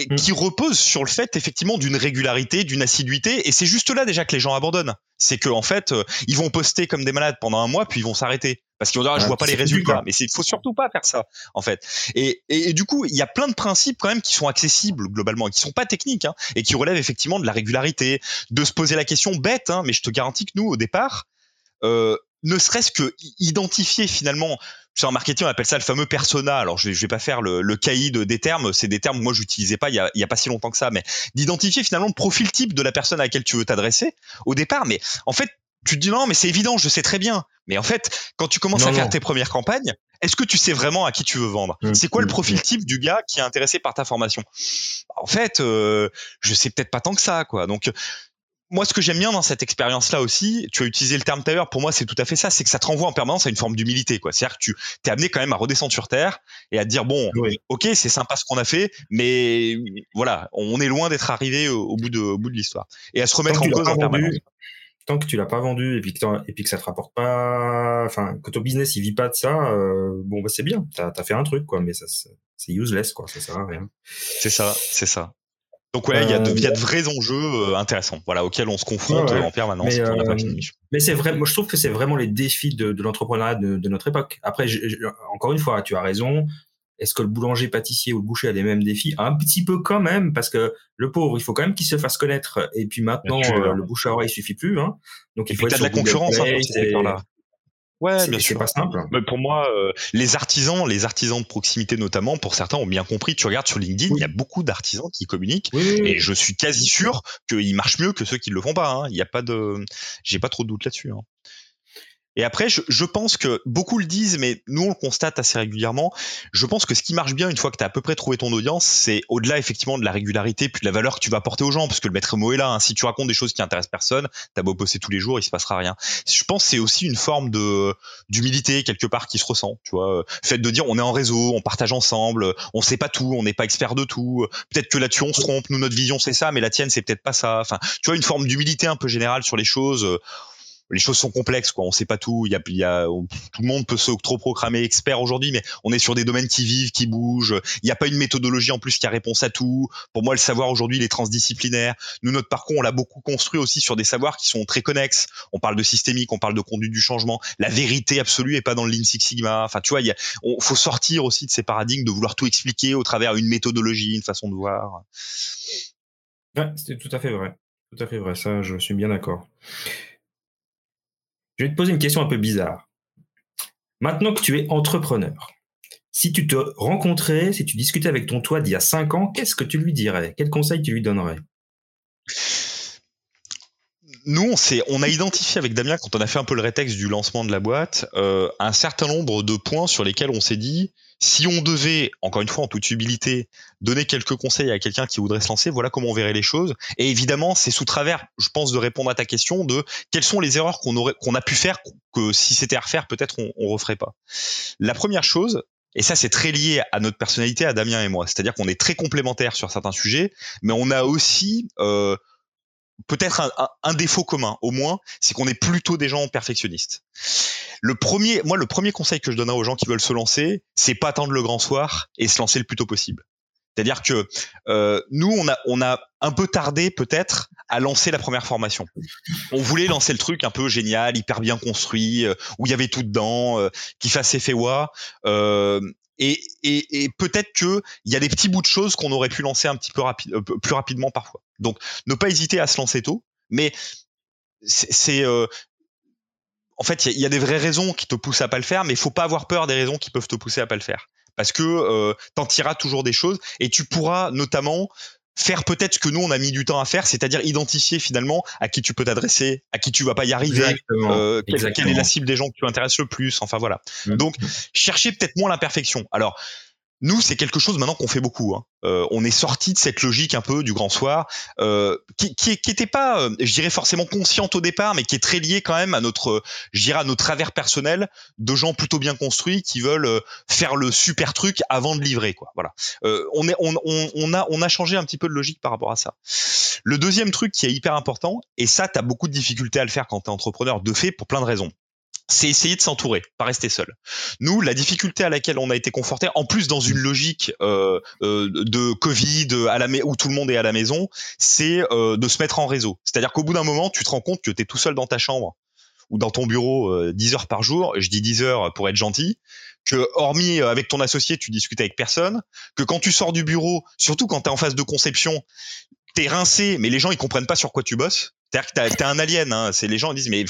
et mm. qui repose sur le fait effectivement d'une régularité, d'une assiduité, et c'est juste là déjà que les gens abandonnent. C'est que en fait, euh, ils vont poster comme des malades pendant un mois, puis ils vont s'arrêter parce qu'ils vont dire ah, je vois pas les résultats. Mais il faut surtout pas faire ça en fait. Et, et, du coup, il y a plein de principes quand même qui sont accessibles globalement, et qui sont pas techniques, hein, et qui relèvent effectivement de la régularité, de se poser la question bête, hein, mais je te garantis que nous au départ, euh, ne serait-ce que identifier finalement en marketing, on appelle ça le fameux persona. Alors, je vais, vais pas faire le, le caïd des termes. C'est des termes que moi, j'utilisais pas il y, a, il y a pas si longtemps que ça. Mais d'identifier finalement le profil type de la personne à laquelle tu veux t'adresser au départ. Mais en fait, tu te dis non, mais c'est évident, je sais très bien. Mais en fait, quand tu commences à faire tes premières campagnes, est-ce que tu sais vraiment à qui tu veux vendre? Mmh, C'est quoi le mmh, profil mmh. type du gars qui est intéressé par ta formation? En fait, euh, je sais peut-être pas tant que ça, quoi. Donc, moi, ce que j'aime bien dans cette expérience-là aussi, tu as utilisé le terme tout à l'heure, pour moi, c'est tout à fait ça, c'est que ça te renvoie en permanence à une forme d'humilité, quoi. C'est-à-dire que tu t'es amené quand même à redescendre sur terre et à te dire, bon, ok, c'est sympa ce qu'on a fait, mais voilà, on est loin d'être arrivé au, bout de, au bout de l'histoire. Et à se remettre en cause en permanence. Tant que tu l'as pas vendu et puis que, et puis que ça te rapporte pas, enfin, que ton business il vit pas de ça, euh, bon, bah, c'est bien, t'as as fait un truc, quoi, mais ça, c'est useless, quoi, ça sert à rien. C'est ça, c'est ça. Donc ouais, il y, a de, y a de euh, vrais enjeux euh, intéressants, voilà, auxquels on se confronte en permanence. Mais, euh, mais c'est vrai, moi je trouve que c'est vraiment les défis de, de l'entrepreneuriat de, de, notre époque. Après, encore une fois, tu as raison. Est-ce que le boulanger, pâtissier ou le boucher a les mêmes défis? Un petit peu quand même, parce que le pauvre, il faut quand même qu'il se fasse connaître. Et puis maintenant, le bouche à oreille suffit plus. Hein. Donc il faut être de la concurrence hein, là. Ouais, bien sûr. pas simple. Mais pour moi, euh, les artisans, les artisans de proximité notamment, pour certains ont bien compris. Tu regardes sur LinkedIn, il y a beaucoup d'artisans qui communiquent, et je suis quasi sûr qu'ils marchent mieux que ceux qui le font pas. Hein. Il n'y a pas de, j'ai pas trop de doute là-dessus. Hein. Et après, je, je, pense que beaucoup le disent, mais nous on le constate assez régulièrement. Je pense que ce qui marche bien une fois que tu as à peu près trouvé ton audience, c'est au-delà effectivement de la régularité puis de la valeur que tu vas apporter aux gens, parce que le maître mot est là. Hein. Si tu racontes des choses qui intéressent personne, t'as beau bosser tous les jours, il se passera rien. Je pense que c'est aussi une forme de d'humilité quelque part qui se ressent. Tu vois, fait de dire on est en réseau, on partage ensemble, on sait pas tout, on n'est pas expert de tout. Peut-être que là-dessus on se trompe. Nous notre vision c'est ça, mais la tienne c'est peut-être pas ça. Enfin, tu vois une forme d'humilité un peu générale sur les choses les choses sont complexes, quoi. On sait pas tout. Il y a, tout le monde peut se trop programmer expert aujourd'hui, mais on est sur des domaines qui vivent, qui bougent. Il n'y a pas une méthodologie en plus qui a réponse à tout. Pour moi, le savoir aujourd'hui, il est transdisciplinaire. Nous, notre parcours, on l'a beaucoup construit aussi sur des savoirs qui sont très connexes. On parle de systémique, on parle de conduite du changement. La vérité absolue est pas dans le Lean Six Sigma. Enfin, tu vois, il faut sortir aussi de ces paradigmes de vouloir tout expliquer au travers d'une méthodologie, une façon de voir. Ouais, c'est tout à fait vrai. Tout à fait vrai. Ça, je suis bien d'accord. Je vais te poser une question un peu bizarre. Maintenant que tu es entrepreneur, si tu te rencontrais, si tu discutais avec ton toi d'il y a 5 ans, qu'est-ce que tu lui dirais? Quel conseil tu lui donnerais? Nous, on, a identifié avec Damien, quand on a fait un peu le rétexte du lancement de la boîte, euh, un certain nombre de points sur lesquels on s'est dit, si on devait, encore une fois en toute humilité, donner quelques conseils à quelqu'un qui voudrait se lancer, voilà comment on verrait les choses. Et évidemment, c'est sous travers, je pense, de répondre à ta question de quelles sont les erreurs qu'on aurait, qu'on a pu faire, que si c'était à refaire, peut-être on, on referait pas. La première chose, et ça, c'est très lié à notre personnalité, à Damien et moi. C'est-à-dire qu'on est très complémentaires sur certains sujets, mais on a aussi euh, peut-être un, défaut commun, au moins, c'est qu'on est plutôt des gens perfectionnistes. Le premier, moi, le premier conseil que je donnerais aux gens qui veulent se lancer, c'est pas attendre le grand soir et se lancer le plus tôt possible. C'est-à-dire que euh, nous, on a, on a un peu tardé peut-être à lancer la première formation. On voulait lancer le truc un peu génial, hyper bien construit, euh, où il y avait tout dedans, euh, qui fasse effet wa. Et, peut-être que il y a des petits bouts de choses qu'on aurait pu lancer un petit peu euh, plus rapidement parfois. Donc, ne pas hésiter à se lancer tôt, mais c'est euh, en fait, il y, y, a des vraies raisons qui te poussent à pas le faire, mais il faut pas avoir peur des raisons qui peuvent te pousser à pas le faire, parce que euh, t'en tireras toujours des choses et tu pourras notamment faire peut-être ce que nous on a mis du temps à faire, c'est-à-dire identifier finalement à qui tu peux t'adresser, à qui tu vas pas y arriver, euh, quelle, quelle, est la cible des gens qui t'intéressent le plus, enfin voilà. Mmh. Donc chercher peut-être moins l'imperfection. Alors nous, c'est quelque chose maintenant qu'on fait beaucoup. Hein. Euh, on est sorti de cette logique un peu du grand soir, euh, qui, qui, qui était pas, euh, je dirais forcément consciente au départ, mais qui est très liée quand même à notre, je dirais à notre travers personnel de gens plutôt bien construits qui veulent euh, faire le super truc avant de livrer, quoi. Voilà. Euh, on est, on, on, on, a, on a changé un petit peu de logique par rapport à ça. Le deuxième truc qui est hyper important, et ça, tu as beaucoup de difficultés à le faire quand tu es entrepreneur de fait pour plein de raisons c'est essayer de s'entourer, pas rester seul. Nous, la difficulté à laquelle on a été confronté, en plus dans une logique euh, euh, de Covid à la où tout le monde est à la maison, c'est euh, de se mettre en réseau. C'est-à-dire qu'au bout d'un moment, tu te rends compte que tu es tout seul dans ta chambre ou dans ton bureau euh, 10 heures par jour. Je dis 10 heures pour être gentil. Que hormis euh, avec ton associé, tu discutes avec personne. Que quand tu sors du bureau, surtout quand tu es en phase de conception, t'es rincé, mais les gens ils comprennent pas sur quoi tu bosses. C'est-à-dire t'es un alien. Hein. C'est les gens disent mais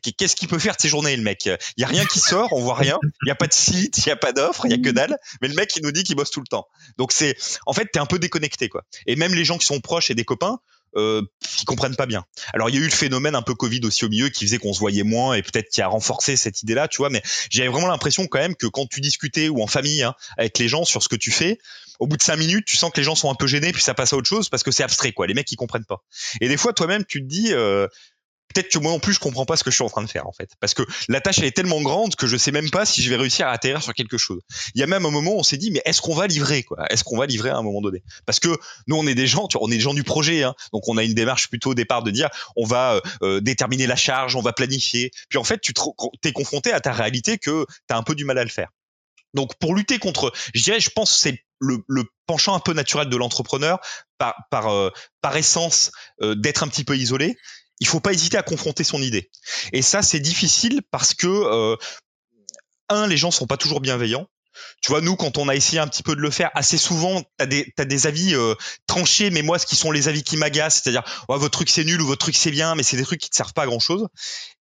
qu'est-ce qu'il peut faire de ces journées le mec? Il y a rien qui sort, on voit rien. Il y a pas de site, il y a pas d'offre, il y a que dalle. Mais le mec il nous dit qu'il bosse tout le temps. Donc c'est en fait t'es un peu déconnecté quoi. Et même les gens qui sont proches et des copains, euh, qui comprennent pas bien. Alors il y a eu le phénomène un peu Covid aussi au milieu qui faisait qu'on se voyait moins et peut-être qui a renforcé cette idée-là, tu vois. Mais j'avais vraiment l'impression quand même que quand tu discutais ou en famille hein, avec les gens sur ce que tu fais, au bout de cinq minutes, tu sens que les gens sont un peu gênés puis ça passe à autre chose parce que c'est abstrait quoi. Les mecs ils comprennent pas. Et des fois toi-même tu te dis euh, peut-être que moi non plus je comprends pas ce que je suis en train de faire en fait parce que la tâche elle est tellement grande que je sais même pas si je vais réussir à atterrir sur quelque chose. Il y a même un moment où on s'est dit mais est-ce qu'on va livrer quoi? Est-ce qu'on va livrer à un moment donné? Parce que nous on est des gens, tu vois, on est des gens du projet hein, donc on a une démarche plutôt au départ de dire on va euh, déterminer la charge, on va planifier. Puis en fait tu t'es confronté à ta réalité que tu as un peu du mal à le faire. Donc pour lutter contre, je dirais, je pense c'est le, penchant un peu naturel de l'entrepreneur par par euh, par essence euh, d'être un petit peu isolé il faut pas hésiter à confronter son idée. Et ça, c'est difficile parce que euh, un, les gens sont pas toujours bienveillants. Tu vois, nous, quand on a essayé un petit peu de le faire, assez souvent, t'as des, as des avis euh, tranchés, mais moi, ce qui sont les avis qui m'agacent, c'est-à-dire, oh, votre truc c'est nul ou votre truc c'est bien, mais c'est des trucs qui te servent pas à grand chose.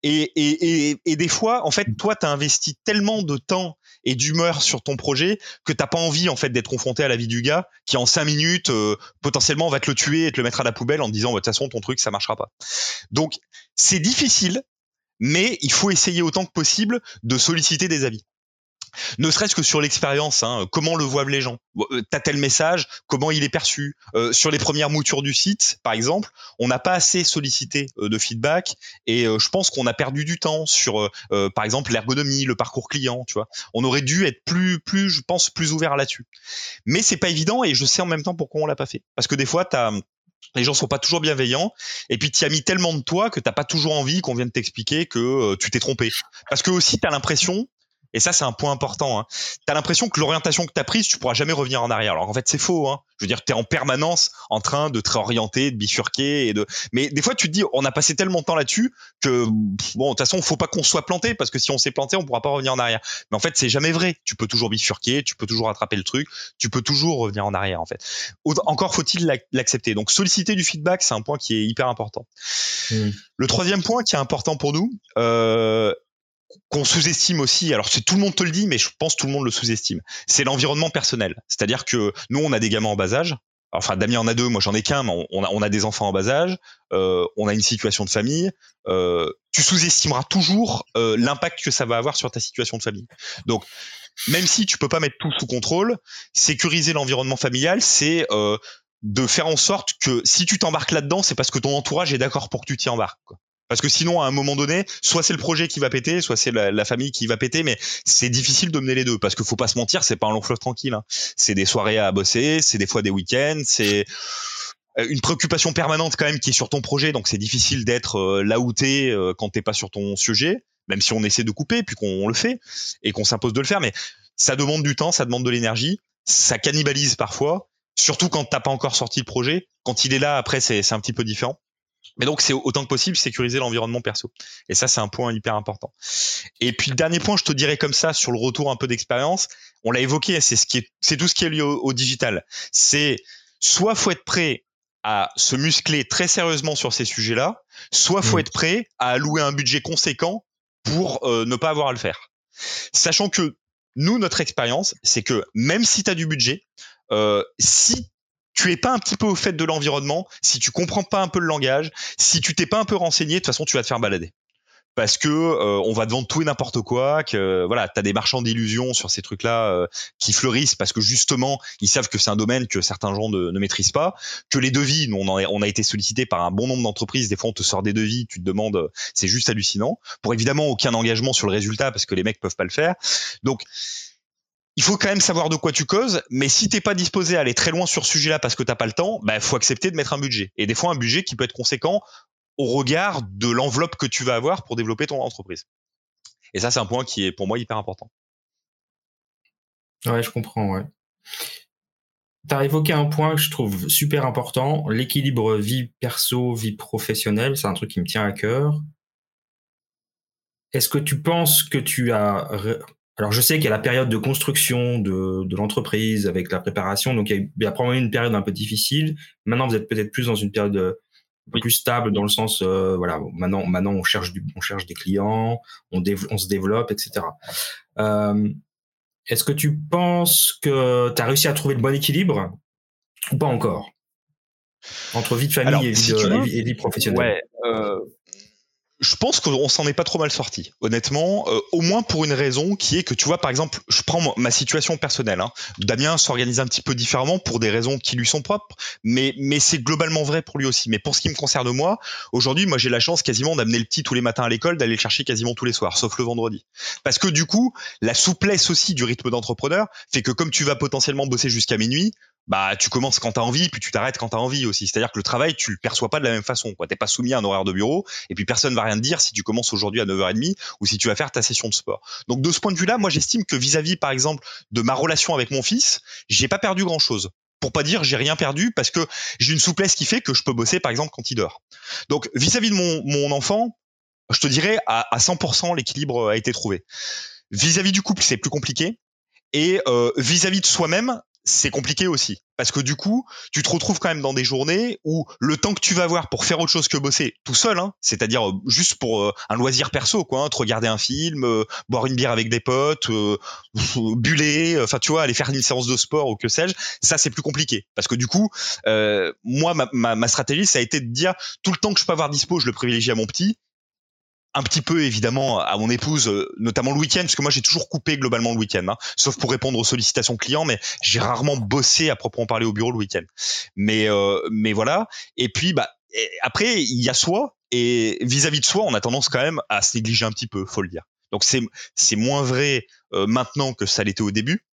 Et, et, et, et des fois, en fait, toi, t'as investi tellement de temps et d'humeur sur ton projet que t'as pas envie en fait d'être confronté à la vie du gars qui en cinq minutes euh, potentiellement va te le tuer et te le mettre à la poubelle en te disant bah, de toute façon ton truc ça marchera pas. Donc c'est difficile, mais il faut essayer autant que possible de solliciter des avis ne serait-ce que sur l'expérience, hein, comment le voient les gens? Euh, t'as tel message, comment il est perçu? Euh, sur les premières moutures du site, par exemple, on n'a pas assez sollicité euh, de feedback et je pense qu'on a perdu du temps sur, par exemple, l'ergonomie, le parcours client. Tu vois, on aurait dû être plus, plus, je pense, plus ouvert là-dessus. Mais c'est pas évident et je sais en même temps pourquoi on l'a pas fait. Parce que des fois, t'as les gens sont pas toujours bienveillants et puis tu as mis tellement de toi que t'as pas toujours envie qu'on vienne t'expliquer que tu t'es trompé parce que aussi tu as l'impression et ça, c'est un point important. Hein. Tu as l'impression que l'orientation que tu as prise, tu pourras jamais revenir en arrière. Alors en fait, c'est faux. Hein. Je veux dire, tu es en permanence en train de te réorienter, de bifurquer. Et de... Mais des fois, tu te dis, on a passé tellement de temps là-dessus que, bon, de toute façon, faut pas qu'on soit planté parce que si on s'est planté, on pourra pas revenir en arrière. Mais en fait, c'est jamais vrai. Tu peux toujours bifurquer, tu peux toujours attraper le truc, tu peux toujours revenir en arrière, en fait. Encore faut-il l'accepter. Donc, solliciter du feedback, c'est un point qui est hyper important. Mmh. Le troisième point qui est important pour nous, euh, qu'on sous-estime aussi, alors c'est tout le monde te le dit, mais je pense que tout le monde le sous-estime, c'est l'environnement personnel. C'est-à-dire que nous, on a des gamins en bas âge, enfin Damien en a deux, moi j'en ai qu'un, mais on a, on a, des enfants en bas âge, euh, on a une situation de famille, euh, tu sous-estimeras toujours euh, l'impact que ça va avoir sur ta situation de famille. Donc, même si tu peux pas mettre tout sous contrôle, sécuriser l'environnement familial, c'est euh, de faire en sorte que si tu t'embarques là-dedans, c'est parce que ton entourage est d'accord pour que tu t'y embarques. Quoi. Parce que sinon, à un moment donné, soit c'est le projet qui va péter, soit c'est la, famille qui va péter, mais c'est difficile de mener les deux. Parce qu'il faut pas se mentir, c'est pas un long fleuve tranquille. Hein. C'est des soirées à bosser, c'est des fois des week-ends, c'est euh, une préoccupation permanente quand même qui est sur ton projet. Donc c'est difficile d'être euh, là où t'es euh, quand t'es pas sur ton sujet, même si on essaie de couper puis qu'on le fait et qu'on s'impose de le faire. Mais ça demande du temps, ça demande de l'énergie, ça cannibalise parfois. Surtout quand t'as pas encore sorti le projet. Quand il est là, après, c'est un petit peu différent. Mais donc, c'est autant que possible sécuriser l'environnement perso. Et ça, c'est un point hyper important. Et puis, le dernier point, je te dirais comme ça, sur le retour un peu d'expérience, on l'a évoqué, c'est ce qui est, c'est tout ce qui est lié au, digital. C'est soit faut être prêt à se muscler très sérieusement sur ces sujets-là, soit faut mmh. être prêt à allouer un budget conséquent pour euh, ne pas avoir à le faire. Sachant que nous, notre expérience, c'est que même si tu as du budget, euh, si tu es pas un petit peu au fait de l'environnement, si tu comprends pas un peu le langage, si tu t'es pas un peu renseigné, de toute façon, tu vas te faire balader. Parce que euh, on va te vendre tout et n'importe quoi, que voilà, t'as des marchands d'illusions sur ces trucs-là euh, qui fleurissent parce que justement ils savent que c'est un domaine que certains gens ne, maîtrisent pas, que les devis, nous, on, a, on a été sollicité par un bon nombre d'entreprises, des fois on te sort des devis, tu te demandes, c'est juste hallucinant. Pour évidemment aucun engagement sur le résultat parce que les mecs peuvent pas le faire. Donc il faut quand même savoir de quoi tu causes, mais si t'es pas disposé à aller très loin sur ce sujet-là parce que t'as pas le temps, bah faut accepter de mettre un budget. Et des fois un budget qui peut être conséquent au regard de l'enveloppe que tu vas avoir pour développer ton entreprise. Et ça, c'est un point qui est pour moi hyper important. Ouais, je comprends, ouais. Tu as évoqué un point que je trouve super important, l'équilibre vie perso, vie professionnelle, c'est un truc qui me tient à cœur. Est-ce que tu penses que tu as alors, je sais qu'il y a la période de construction de, de l'entreprise avec la préparation, donc il y, a, probablement une période un peu difficile. Maintenant, vous êtes peut-être plus dans une période euh, plus stable dans le sens, euh, voilà, maintenant, maintenant on cherche du, on cherche des clients, on, on se développe, etc. Euh, Est-ce que tu penses que tu as réussi à trouver le bon équilibre ou pas encore? Entre vie de famille et, vie, et, vie, professionnelle Ouais. Je pense qu'on s'en est pas trop mal sorti, honnêtement, euh, au moins pour une raison qui est que tu vois, par exemple, je prends ma situation personnelle. Hein. Damien s'organise un petit peu différemment pour des raisons qui lui sont propres, mais mais c'est globalement vrai pour lui aussi. Mais pour ce qui me concerne moi, aujourd'hui, moi j'ai la chance quasiment d'amener le petit tous les matins à l'école, d'aller le chercher quasiment tous les soirs, sauf le vendredi, parce que du coup, la souplesse aussi du rythme d'entrepreneur fait que comme tu vas potentiellement bosser jusqu'à minuit, bah tu commences quand t'as envie puis tu t'arrêtes quand t'as envie aussi. C'est à dire que le travail tu le perçois pas de la même façon quoi. T'es pas soumis à un horaire de bureau et puis personne va rien te dire si tu commences aujourd'hui à 9h30 ou si tu vas faire ta session de sport. Donc de ce point de vue là moi j'estime que vis-à-vis par exemple de ma relation avec mon fils j'ai pas perdu grand chose pour pas dire j'ai rien perdu parce que j'ai une souplesse qui fait que je peux bosser par exemple quand il dort. Donc vis-à-vis de mon, mon enfant je te dirais à, à 100% l'équilibre a été trouvé. Vis-à-vis du couple c'est plus compliqué. Et euh, vis-à-vis de soi-même, c'est compliqué aussi. Parce que du coup tu te retrouves quand même dans des journées où le temps que tu vas avoir pour faire autre chose que bosser tout seul hein, c'est-à-dire euh, juste pour euh, un loisir perso quoi hein, te regarder un film euh, boire une bière avec des potes buller enfin tu vois aller faire une séance de sport ou que sais-je ça c'est plus compliqué. Parce que du coup moi ma, ma, ma, stratégie ça a été de dire tout le temps que je peux avoir dispo je le privilégie à mon petit un petit peu évidemment à mon épouse, euh, notamment le week-end, parce que moi j'ai toujours coupé globalement le week-end, hein, sauf pour répondre aux sollicitations clients, mais j'ai rarement bossé à proprement parler au bureau le week-end. Mais euh, mais voilà. Et puis bah après il y a soi et vis-à-vis de soi, on a tendance quand même à se négliger un petit peu, faut le dire. Donc c'est c'est moins vrai euh, maintenant que ça l'était au début,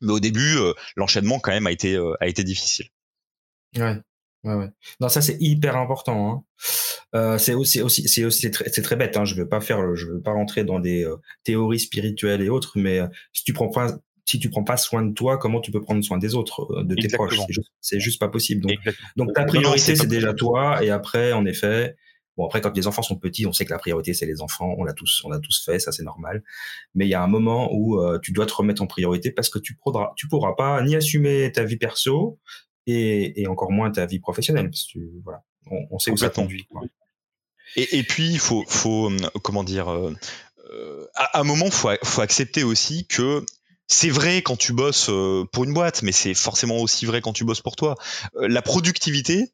mais au début l'enchaînement quand même a été a été difficile. Ouais. Ouais, ouais. Non, ça c'est hyper important. Hein. Euh, c'est aussi, aussi, c'est aussi, très, c'est très bête. Hein. Je veux pas faire, je veux pas rentrer dans des euh, théories spirituelles et autres, mais euh, si tu prends pas, si tu prends pas soin de toi, comment tu peux prendre soin des autres, euh, de tes proches? C'est juste, pas possible. Donc, donc ta priorité c'est déjà toi, et après, en effet, Bon après quand les enfants sont petits, on sait que la priorité c'est les enfants, on l'a tous on l'a tous fait, ça c'est normal. Mais il y a un moment où tu dois te remettre en priorité parce que tu pourras tu pourras pas ni assumer ta vie perso et, et encore moins ta vie professionnelle parce que voilà, on, on sait où ça conduit. Quoi. Et, et, puis il faut faut hum, comment dire euh, à un moment faut faut accepter aussi que c'est vrai quand tu bosses euh, pour une boîte, mais c'est forcément aussi vrai quand tu bosses pour toi. Euh, la productivité,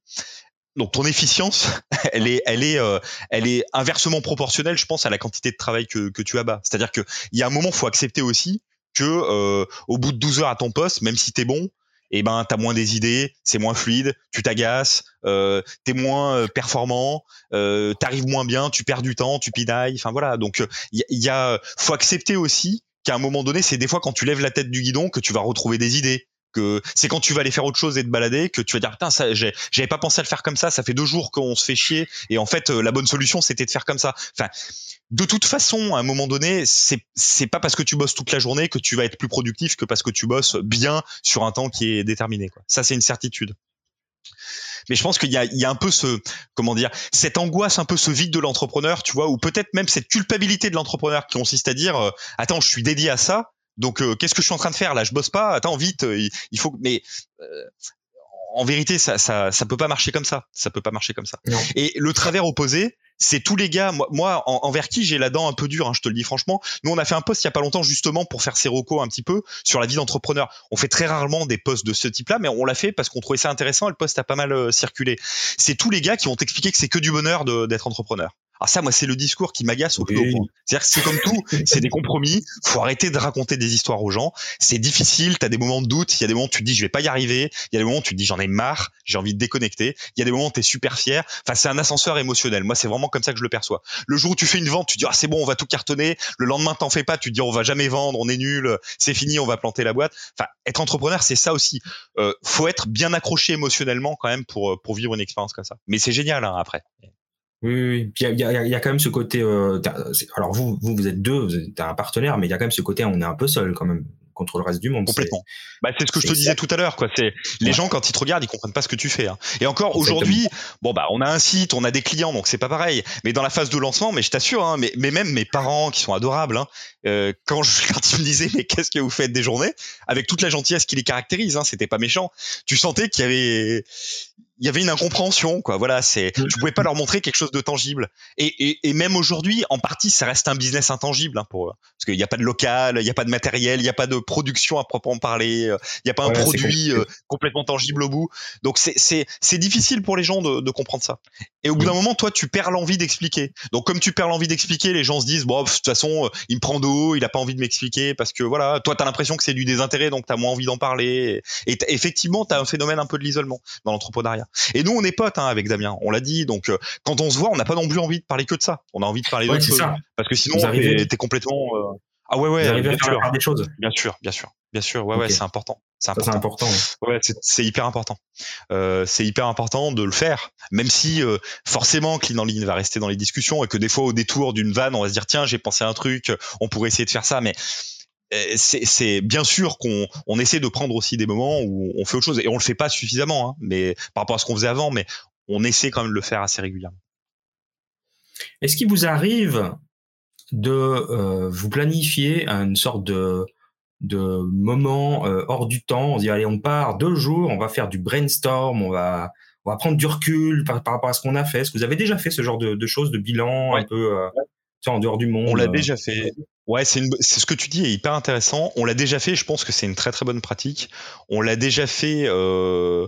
donc ton efficience, elle est, elle est, euh, elle est inversement proportionnelle, je pense, à la quantité de travail que, que tu abats. C'est-à-dire que il y a un moment, faut accepter aussi que euh, au bout de 12 heures à ton poste, même si t'es bon, eh ben t'as moins des idées, c'est moins fluide, tu t'agaces, euh, t'es moins euh, performant, euh, t'arrives moins bien, tu perds du temps, tu pinailles, enfin voilà. Donc il y, y, a, faut accepter aussi qu'à un moment donné, c'est des fois quand tu lèves la tête du guidon que tu vas retrouver des idées, que c'est quand tu vas aller faire autre chose et te balader que tu vas dire putain ça j'avais pas pensé à le faire comme ça ça fait deux jours qu'on se fait chier et en fait euh, la bonne solution c'était de faire comme ça enfin de toute façon à un moment donné c'est c'est pas parce que tu bosses toute la journée que tu vas être plus productif que parce que tu bosses bien sur un temps qui est déterminé quoi ça c'est une certitude mais je pense qu'il y a, il y a un peu ce comment dire cette angoisse un peu ce vide de l'entrepreneur tu vois ou peut-être même cette culpabilité de l'entrepreneur qui consiste à dire euh, attends je suis dédié à ça donc euh, qu'est-ce que je suis en train de faire là? Je bosse pas? Attends, vite, euh, il, faut. Mais euh, en vérité, ça, ça, ça peut pas marcher comme ça. Ça peut pas marcher comme ça. Non. Et le travers opposé, c'est tous les gars. Moi, en, envers qui j'ai la dent un peu dure, hein, je te le dis franchement. Nous, on a fait un post il y a pas longtemps justement pour faire ses recos un petit peu sur la vie d'entrepreneur. On fait très rarement des posts de ce type-là, mais on l'a fait parce qu'on trouvait ça intéressant. Et le post a pas mal euh, circulé. C'est tous les gars qui vont t'expliquer que c'est que du bonheur d'être entrepreneur. Alors ça, moi, c'est le discours qui m'agace au plus haut point. C'est-à-dire que c'est comme tout, c'est des compromis. Faut arrêter de raconter des histoires aux gens. C'est difficile. T'as des moments de doute. Il y a des moments où tu te dis je vais pas y arriver. Il y a des moments où tu te dis j'en ai marre. J'ai envie de déconnecter. Il y a des moments où t'es super fier. Enfin, c'est un ascenseur émotionnel. Moi, c'est vraiment comme ça que je le perçois. Le jour où tu fais une vente, tu te dis ah c'est bon, on va tout cartonner. Le lendemain, t'en fais pas. Tu te dis on va jamais vendre, on est nul, c'est fini, on va planter la boîte. Enfin, être entrepreneur, c'est ça aussi. Euh, faut être bien accroché émotionnellement quand même pour pour vivre une expérience comme ça. Mais c'est génial hein, après. Oui, oui. il y a, y a, quand même ce côté. Euh, alors vous, vous, vous êtes deux, vous êtes un partenaire, mais il y a quand même ce côté, on est un peu seul quand même contre le reste du monde. Complètement. Bah, c'est ce que je te disais tout à l'heure, quoi. C'est les gens quand ils te regardent, ils comprennent pas ce que tu fais. Hein. Et encore aujourd'hui, bon bah on a un site, on a des clients, donc c'est pas pareil. Mais dans la phase de lancement, mais je t'assure, hein, mais, mais même mes parents qui sont adorables, hein, euh, quand je quand ils me disaient mais qu'est-ce que vous faites des journées, avec toute la gentillesse qui les caractérise, hein, c'était pas méchant. Tu sentais qu'il y avait il y avait une incompréhension, quoi. Voilà, c'est, tu pouvais pas leur montrer quelque chose de tangible. Et, et, et même aujourd'hui, en partie, ça reste un business intangible hein, pour eux, parce qu'il n'y a pas de local, il n'y a pas de matériel, il n'y a pas de production à proprement parler, il n'y a pas un produit euh, complètement tangible au bout. Donc c'est, c'est, c'est difficile pour les gens de, de comprendre ça. Et au bout d'un moment, toi, tu perds l'envie d'expliquer. Donc comme tu perds l'envie d'expliquer, les gens se disent bon, de toute façon, il me prend d'eau, il a pas envie de m'expliquer parce que voilà, toi, t'as l'impression que c'est du désintérêt, donc t'as moins envie d'en parler. Et, effectivement, t'as un phénomène un peu de l'isolement dans l'entrepreneuriat. Et nous, on est potes hein, avec Damien, on l'a dit. Donc, euh, quand on se voit, on n'a pas non plus envie de parler que de ça. On a envie de parler ouais, d'autres choses. Ça. Parce que sinon, t'es, complètement. Euh... Ah ouais, ouais, bien sûr. des choses. Bien sûr, bien sûr, bien sûr. Ouais, okay. ouais, c'est important. C'est important. C'est important. Ouais, c'est hyper important. Euh, c'est hyper important de le faire, même si euh, forcément Clean en ligne va rester dans les discussions et que des fois au détour d'une vanne, on va se dire tiens, j'ai pensé à un truc, on pourrait essayer de faire ça, mais c'est bien sûr qu'on on essaie de prendre aussi des moments où on fait autre chose et on le fait pas suffisamment, hein, mais par rapport à ce qu'on faisait avant, mais on essaie quand même de le faire assez régulièrement. Est-ce qu'il vous arrive de euh, vous planifier une sorte de de moment euh, hors du temps On dit allez, on part deux jours, on va faire du brainstorm, on va on va prendre du recul par, par rapport à ce qu'on a fait? Est-ce que vous avez déjà fait ce genre de, de choses, de bilan ouais. un peu euh, en dehors du monde On l'a déjà fait. Ouais, c'est ce que tu dis est hyper intéressant. On l'a déjà fait. Je pense que c'est une très très bonne pratique. On l'a déjà fait. Euh,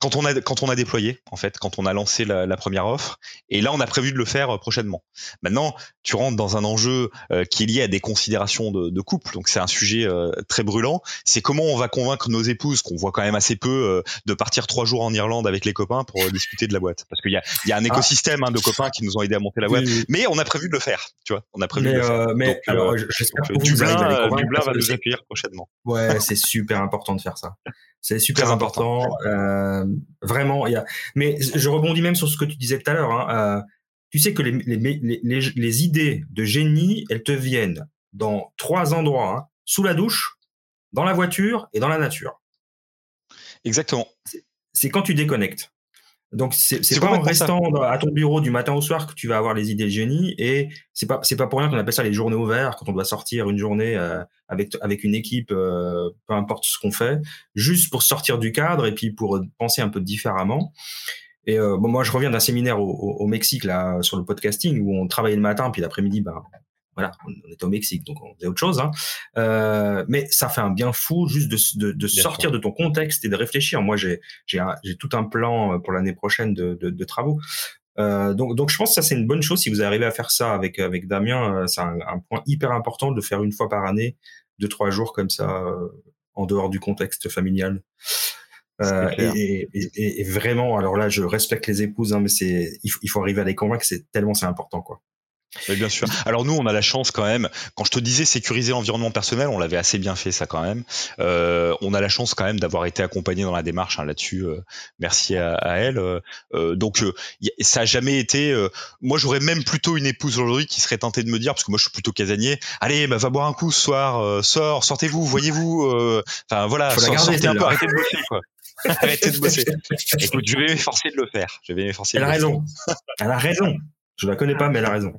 quand on a quand on a déployé en fait, quand on a lancé la, la, première offre, et là on a prévu de le faire euh, prochainement. Maintenant, tu rentres dans un enjeu euh, qui est lié à des considérations de, de couple, donc c'est un sujet euh, très brûlant. C'est comment on va convaincre nos épouses, qu'on voit quand même assez peu, euh, de partir trois jours en Irlande avec les copains pour euh, discuter de la boîte, parce qu'il y a il y a un ah. écosystème hein, de copains qui nous ont aidé à monter la boîte, oui, oui. mais on a prévu de le faire, tu vois, on a prévu mais, de le faire. mais donc, alors, j'espère que Dublin, Dublin va nous accueillir prochainement. Ouais, c'est super important de faire ça. C'est super important. Euh, vraiment, il y a. Mais je rebondis même sur ce que tu disais tout à l'heure. Hein, euh, tu sais que les, les, les, les, idées de génie, elles te viennent dans trois endroits hein, sous la douche, dans la voiture et dans la nature. Exactement. C'est quand tu déconnectes. Donc c'est pas en restant à ton bureau du matin au soir que tu vas avoir les idées de génie et c'est pas c'est pas pour rien qu'on appelle ça les journées ouvertes quand on doit sortir une journée euh, avec avec une équipe euh, peu importe ce qu'on fait juste pour sortir du cadre et puis pour penser un peu différemment. Et euh, bon moi je reviens d'un séminaire au, au, Mexique là sur le podcasting où on travaillait le matin puis l'après-midi ben voilà, on était au Mexique, donc on faisait autre chose. Hein. Euh, mais ça fait un bien fou juste de, de, sortir de ton contexte et de réfléchir. Moi, j'ai tout un plan euh, pour l'année prochaine de, de, travaux. Euh, donc, donc, je pense que ça c'est une bonne chose si vous arrivez à faire ça avec avec Damien. Euh, c'est un, un, point hyper important de faire une fois par année, deux trois jours comme ça, euh, en dehors du contexte familial. Euh, et, et, et, vraiment, alors là, je respecte les épouses, hein, mais c'est il, il, faut arriver à les convaincre. C'est tellement c'est important, quoi. Oui, bien sûr. Alors nous, on a la chance quand même. Quand je te disais sécuriser l'environnement personnel, on l'avait assez bien fait ça quand même. Euh, on a la chance quand même d'avoir été accompagné dans la démarche hein, là-dessus. Euh, merci à, elle. Euh, donc ça a jamais été. moi, j'aurais même plutôt une épouse aujourd'hui qui serait tentée de me dire, parce que moi, je suis plutôt casanier. Allez, bah, va boire un coup ce soir. sors, sortez-vous, voyez-vous. Enfin voilà, sortez un peu, arrêtez de bosser quoi. arrêtez de bosser. Écoute, je vais m'efforcer de le faire. Je vais m'efforcer. Elle a raison. Elle a raison. Je la connais pas, mais elle a raison.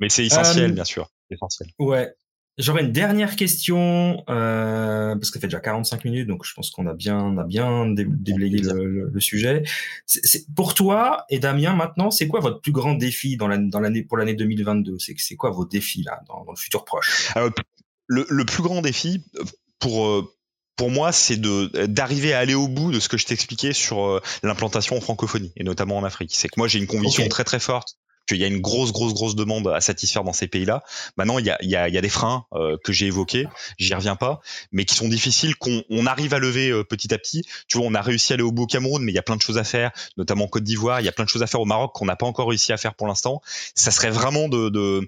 Mais c'est essentiel, euh, bien sûr. Essentiel. Ouais. J'aurais une dernière question euh, parce que ça fait déjà 45 minutes, donc je pense qu'on a bien, on a bien déblayé le, sujet. Pour toi et Damien, maintenant, c'est quoi votre plus grand défi dans l'année, dans pour l'année 2022 C'est, quoi vos défis là dans, le futur proche? Le, le, plus grand défi pour euh, pour moi, c'est de d'arriver à aller au bout de ce que je t'expliquais sur l'implantation en francophonie et notamment en Afrique. C'est que moi j'ai une conviction très très forte qu'il y a une grosse, grosse, grosse demande à satisfaire dans ces pays-là. Maintenant, il y a, des freins euh, que j'ai évoqués, j'y reviens pas, mais qui sont difficiles, qu'on on arrive à lever euh, petit à petit. Tu vois, on a réussi à aller au bout au Cameroun, mais il y a plein de choses à faire, notamment en Côte d'Ivoire. Il y a plein de choses à faire au Maroc qu'on n'a pas encore réussi à faire pour l'instant. Ça serait vraiment de,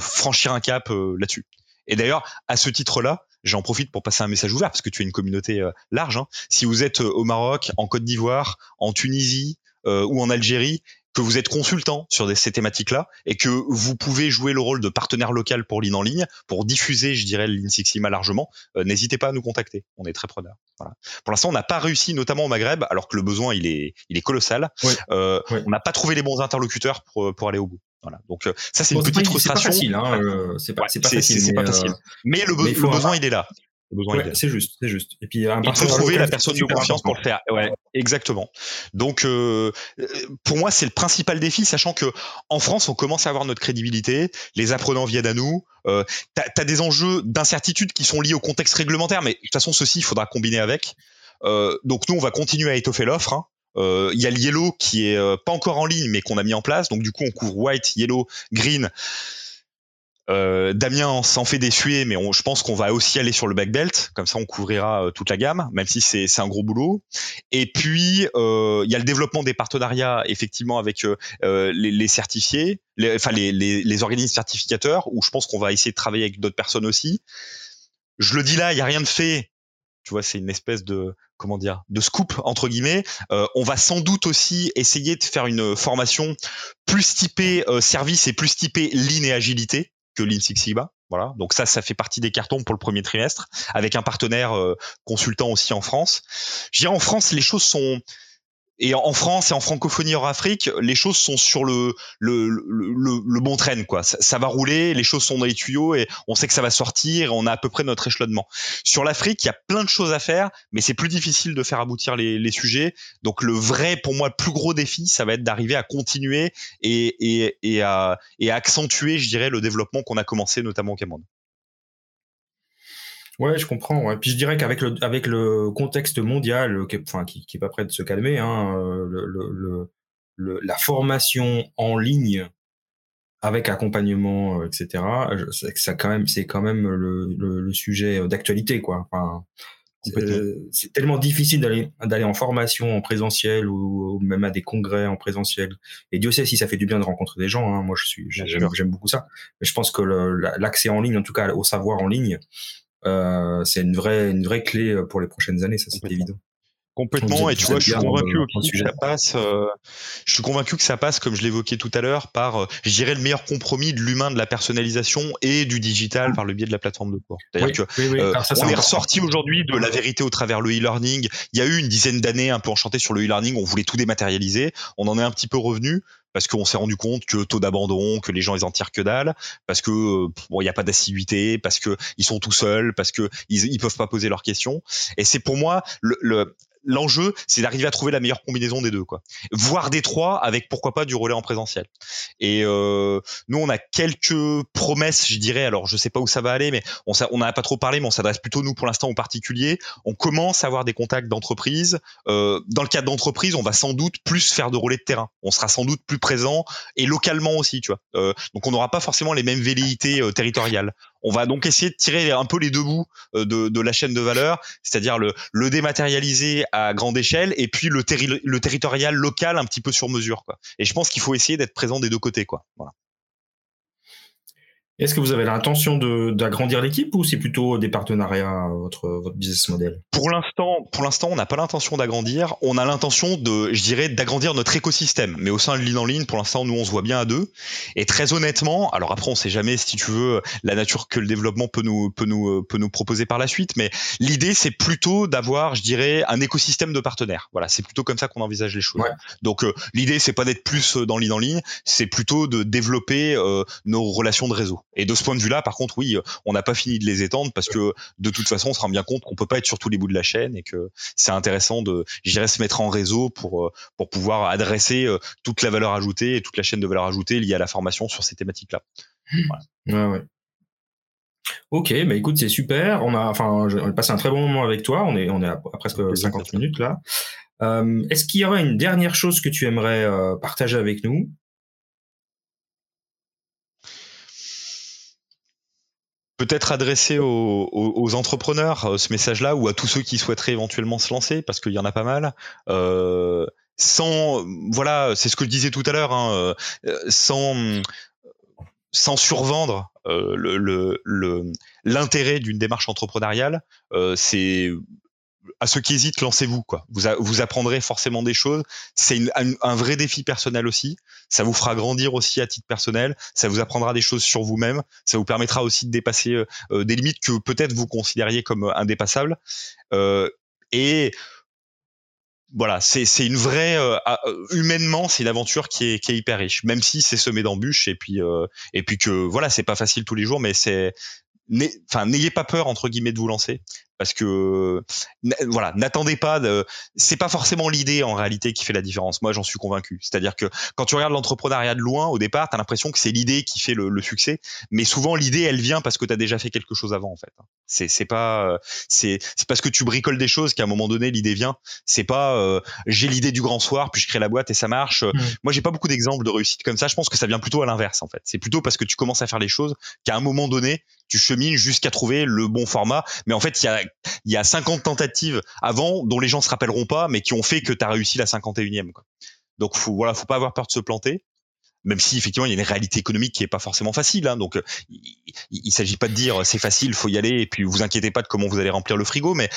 franchir un cap euh, là-dessus. Et d'ailleurs, à ce titre-là, j'en profite pour passer un message ouvert parce que tu as une communauté large. Hein. Si vous êtes au Maroc, en Côte d'Ivoire, en Tunisie ou en Algérie que vous êtes consultant sur ces thématiques-là et que vous pouvez jouer le rôle de partenaire local pour l'IN en ligne, pour diffuser, je dirais, l'IN Six Sigma largement, euh, n'hésitez pas à nous contacter. On est très preneurs. Voilà. Pour l'instant, on n'a pas réussi, notamment au Maghreb, alors que le besoin il est, il est colossal. Euh, On n'a pas trouvé les bons interlocuteurs pour, pour aller au bout. Voilà. Donc euh, ça c'est une petite frustration. C'est pas facile, hein, c'est pas, pas, facile. pas facile. Mais le, le besoin il est là c'est juste, c'est juste. Et puis il faut trouver la personne de confiance pour le faire. Ouais, exactement. Donc euh, pour moi c'est le principal défi, sachant que en France on commence à avoir notre crédibilité, les apprenants viennent à nous. Euh, T'as as des enjeux d'incertitude qui sont liés au contexte réglementaire, mais de toute façon ceci il faudra combiner avec. Euh, donc nous on va continuer à étoffer l'offre. Hein. Euh, il y a le yellow qui est euh, pas encore en ligne mais qu'on a mis en place. Donc du coup on couvre white, yellow, green. Euh, Damien s'en fait des mais je pense qu'on va aussi aller sur le back belt, comme ça on couvrira euh, toute la gamme, même si c'est un gros boulot. Et puis euh, il y a le développement des partenariats effectivement avec les, certifiés, les, enfin les, les, organismes certificateurs, où je pense qu'on va essayer de travailler avec d'autres personnes aussi. Je le dis là, il y a rien de fait. Tu vois, c'est une espèce de comment dire de scoop entre guillemets. on va sans doute aussi essayer de faire une formation plus typée service et plus typée ligne et agilité que Lean Six. Voilà. Donc ça, ça fait partie des cartons pour le premier trimestre, avec un partenaire euh, consultant aussi en France. Je en France, les choses sont et en France et en francophonie hors Afrique, les choses sont sur le le, le, le bon train quoi. Ça, va rouler, les choses sont dans les tuyaux et on sait que ça va sortir. Et on a à peu près notre échelonnement. Sur l'Afrique, il y a plein de choses à faire, mais c'est plus difficile de faire aboutir les, les, sujets. Donc le vrai, pour moi, le plus gros défi, ça va être d'arriver à continuer et, et, et, à, et à accentuer, je dirais, le développement qu'on a commencé notamment au Cameroun. Ouais, je comprends. Ouais. Puis je dirais qu'avec le, avec le contexte mondial, qui, enfin, qui, qui est pas prêt de se calmer, hein, euh, le, le, le, la formation en ligne avec accompagnement, euh, etc. Ça quand même, c'est quand même le, le, sujet d'actualité, quoi. Enfin, c'est tellement difficile d'aller d'aller en formation en présentiel ou, même à des congrès en présentiel. Et Dieu sait si ça fait du bien de rencontrer des gens. Hein. Moi, je suis j'aime beaucoup ça. Mais je pense que l'accès en ligne, en tout cas au savoir en ligne, c'est une vraie, une vraie clé pour les prochaines années, ça c'est évident. Complètement, et tu vois, je suis convaincu aussi que ça passe. Euh, je suis convaincu que ça passe, comme je l'évoquais tout à l'heure, par, euh, je dirais, le meilleur compromis de l'humain, de la personnalisation et du digital par le biais de la plateforme de cours. Euh, on est ressorti aujourd'hui de la vérité au travers le e-learning. Il y a eu une dizaine d'années un peu enchanté sur le e-learning, on voulait tout dématérialiser. On en est un petit peu revenu parce qu'on s'est rendu compte que taux d'abandon, que les gens ils en tirent que dalle, parce que bon il n'y a pas d'assiduité, parce que ils sont tout seuls, parce que ils, ils peuvent pas poser leurs questions. Et c'est pour moi le, le l'enjeu, c'est d'arriver à trouver la meilleure combinaison des deux, quoi. Voire des trois, avec pourquoi pas du relais en présentiel. Et euh, nous, on a quelques promesses, je dirais. Alors, je sais pas où ça va aller, mais on on a pas trop parlé, mais on s'adresse plutôt nous pour l'instant aux particuliers. On commence à avoir des contacts d'entreprises. Euh, dans le cadre d'entreprise, on va sans doute plus faire de relais de terrain. On sera sans doute plus présent et localement aussi, tu vois. Euh, donc, on n'aura pas forcément les mêmes velléités euh, territoriales. On va donc essayer de tirer un peu les deux bouts euh, de, la chaîne de valeur, c'est-à-dire le, le dématérialiser à grande échelle et puis le, le territorial local un petit peu sur mesure. Quoi. Et je pense qu'il faut essayer d'être présent des deux côtés. Quoi. Voilà. Est-ce que vous avez l'intention d'agrandir l'équipe ou c'est plutôt des partenariats votre votre business model? Pour l'instant, pour l'instant, on n'a pas l'intention d'agrandir. On a l'intention de, je dirais, d'agrandir notre écosystème. Mais au sein de l'île en ligne, pour l'instant, nous on se voit bien à deux. Et très honnêtement, alors après, on sait jamais si tu veux la nature que le développement peut nous peut nous peut nous proposer par la suite. Mais l'idée, c'est plutôt d'avoir, je dirais, un écosystème de partenaires. Voilà, c'est plutôt comme ça qu'on envisage les choses. Donc euh, l'idée, c'est pas d'être plus dans l'île en ligne, c'est plutôt de développer euh, nos relations de réseau. Et de ce point de vue-là, par contre, oui, on n'a pas fini de les étendre parce que de toute façon, on se rend bien compte qu'on peut pas être sur tous les bouts de la chaîne et que c'est intéressant de, j'irais se mettre en réseau pour euh, pour pouvoir adresser euh, toute la valeur ajoutée et toute la chaîne de valeur ajoutée liée à la formation sur ces thématiques-là. Ouais, ouais. Ok, bah écoute, c'est super. On a, enfin, on a passé un très bon moment avec toi. On est, on est à, presque 50 minutes là. Euh, Est-ce qu'il y aurait une dernière chose que tu aimerais euh, partager avec nous? Peut-être adressé aux, entrepreneurs euh, ce message-là ou à tous ceux qui souhaiteraient éventuellement se lancer parce qu'il y en a pas mal. Euh, sans voilà, c'est ce que je disais tout à l'heure, hein, euh, sans sans survendre l'intérêt d'une démarche entrepreneuriale, à ceux qui hésitent, lancez-vous quoi. Vous, vous apprendrez forcément des choses. C'est un, vrai défi personnel aussi. Ça vous fera grandir aussi à titre personnel. Ça vous apprendra des choses sur vous-même. Ça vous permettra aussi de dépasser euh, euh, des limites que peut-être vous considériez comme euh, indépassables. et voilà, c'est une vraie humainement, c'est une aventure qui est, qui est hyper riche, même si c'est semé d'embûches et puis et puis que voilà, c'est pas facile tous les jours, mais c'est n'ayez pas peur entre guillemets de vous lancer parce que voilà n'attendez pas de c'est pas forcément l'idée en réalité qui fait la différence. Moi j'en suis convaincu. C'est-à-dire que quand tu regardes l'entrepreneuriat de loin au départ tu as l'impression que c'est l'idée qui fait le, succès. Mais souvent l'idée elle vient parce que tu as déjà fait quelque chose avant en fait. C'est c'est pas c'est c'est parce que tu bricoles des choses qu'à un moment donné l'idée vient. C'est pas euh, j'ai l'idée du grand soir puis je crée la boîte et ça marche. Mmh. moi j'ai pas beaucoup d'exemples de réussite comme ça. Je pense que ça vient plutôt à l'inverse en fait. C'est plutôt parce que tu commences à faire les choses qu'à un moment donné tu chemines jusqu'à trouver le bon format. Mais en fait il y a il y a 50 tentatives avant dont les gens se rappelleront pas, mais qui ont fait que tu as réussi la 51e. Quoi. Donc faut, voilà, faut pas avoir peur de se planter même si effectivement il y a une réalité économique qui est pas forcément facile. Hein, donc il, s'agit pas de dire c'est facile, faut y aller et puis vous inquiétez pas de comment vous allez remplir le frigo, mais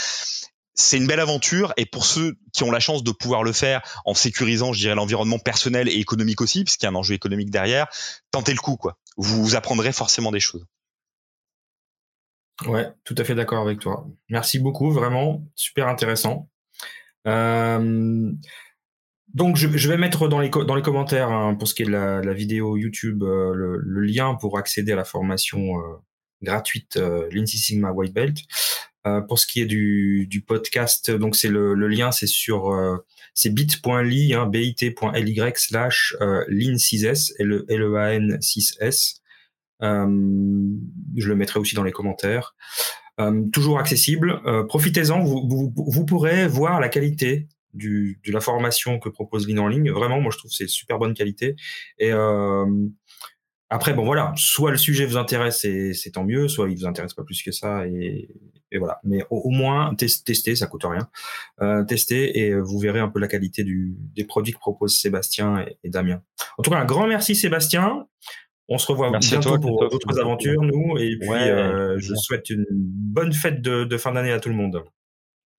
c'est une belle aventure et pour ceux qui ont la chance de pouvoir le faire en sécurisant, je dirais, l'environnement personnel et économique aussi, parce qu'il y a un enjeu économique derrière, tentez le coup quoi. Vous apprendrez forcément des choses. Ouais, tout à fait d'accord avec toi. Merci beaucoup, vraiment super intéressant. Euh, donc je, vais mettre dans les, dans les commentaires hein, pour ce qui est de la, vidéo YouTube euh, le, lien pour accéder à la formation euh, gratuite l'INSEE Sigma White Belt. pour ce qui est du, du podcast, donc c'est le, le, lien, c'est sur c'est bit.ly, hein, bit.ly slash lin6s, L-E-A-N 6s. Euh, je le mettrai aussi dans les commentaires. Euh, toujours accessible. Euh, profitez-en, vous, pourrez voir la qualité de la formation que propose Lean en ligne. Vraiment, moi je trouve c'est super bonne qualité. Et après, bon voilà, soit le sujet vous intéresse et c'est tant mieux, soit il vous intéresse pas plus que ça et, voilà. Mais au, moins testez, ça coûte rien. Testez et vous verrez un peu la qualité des produits que proposent Sébastien et Damien. En tout cas, un grand merci Sébastien. On se revoit bientôt pour d'autres aventures, nous. Et puis, je souhaite une bonne fête de fin d'année à tout le monde.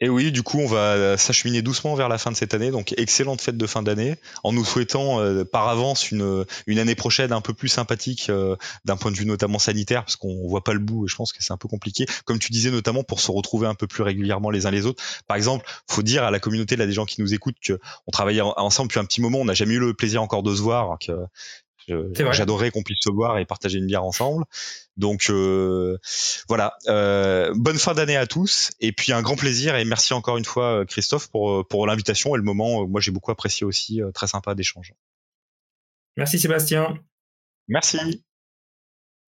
Et oui, du coup, on va s'acheminer doucement vers la fin de cette année. Donc, excellente fête de fin d'année, en nous souhaitant euh, par avance une, une année prochaine un peu plus sympathique euh, d'un point de vue notamment sanitaire, parce qu'on voit pas le bout et je pense que c'est un peu compliqué. Comme tu disais, notamment pour se retrouver un peu plus régulièrement les uns les autres. Par exemple, faut dire à la communauté, là, des gens qui nous écoutent, qu'on travaillait ensemble depuis un petit moment. On n'a jamais eu le plaisir encore de se voir. Que J'adorerais qu'on puisse se voir et partager une bière ensemble. Donc euh, voilà, euh, bonne fin d'année à tous et puis un grand plaisir et merci encore une fois Christophe pour pour l'invitation et le moment. Moi j'ai beaucoup apprécié aussi, euh, très sympa d'échange. Merci Sébastien. Merci.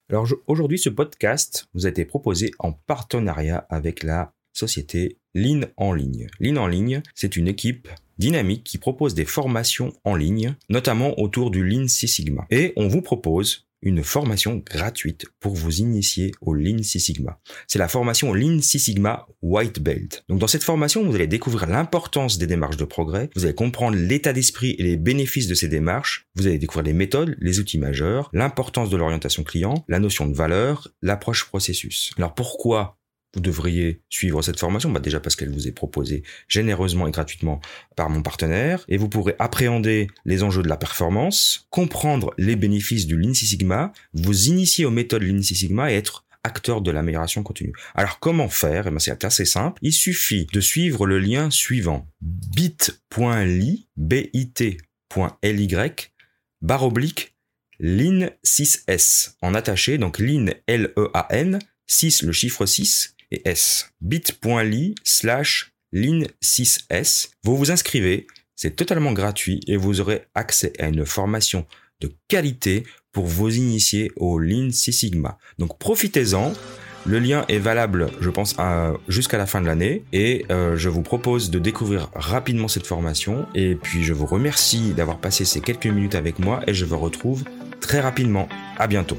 Alors aujourd'hui ce podcast vous a été proposé en partenariat avec la société Lean en ligne. Lean en ligne, c'est une équipe dynamique qui propose des formations en ligne, notamment autour du Lean Six Sigma. Et on vous propose une formation gratuite pour vous initier au Lean Six Sigma. C'est la formation Lean Six Sigma White Belt. Donc dans cette formation, vous allez découvrir l'importance des démarches de progrès, vous allez comprendre l'état d'esprit et les bénéfices de ces démarches, vous allez découvrir les méthodes, les outils majeurs, l'importance de l'orientation client, la notion de valeur, l'approche processus. Alors pourquoi vous devriez suivre cette formation bah Déjà parce qu'elle vous est proposée généreusement et gratuitement par mon partenaire, et vous pourrez appréhender les enjeux de la performance, comprendre les bénéfices du Lean Six Sigma, vous initier aux méthodes Lean Six Sigma et être acteur de l'amélioration continue. Alors comment faire? Eh ben, C'est assez simple. Il suffit de suivre le lien suivant bit.ly, bit.ly, barre oblique, Lean 6S, en attaché, donc Lean L-E-A-N, 6, le chiffre 6, et S. bit.ly slash line6s. Vous vous inscrivez, c'est totalement gratuit et vous aurez accès à une formation de qualité pour vous initier au Lean Six Sigma. Donc profitez-en. Le lien est valable, je pense, jusqu'à la fin de l'année et euh, je vous propose de découvrir rapidement cette formation et puis je vous remercie d'avoir passé ces quelques minutes avec moi et je vous retrouve très rapidement. À bientôt.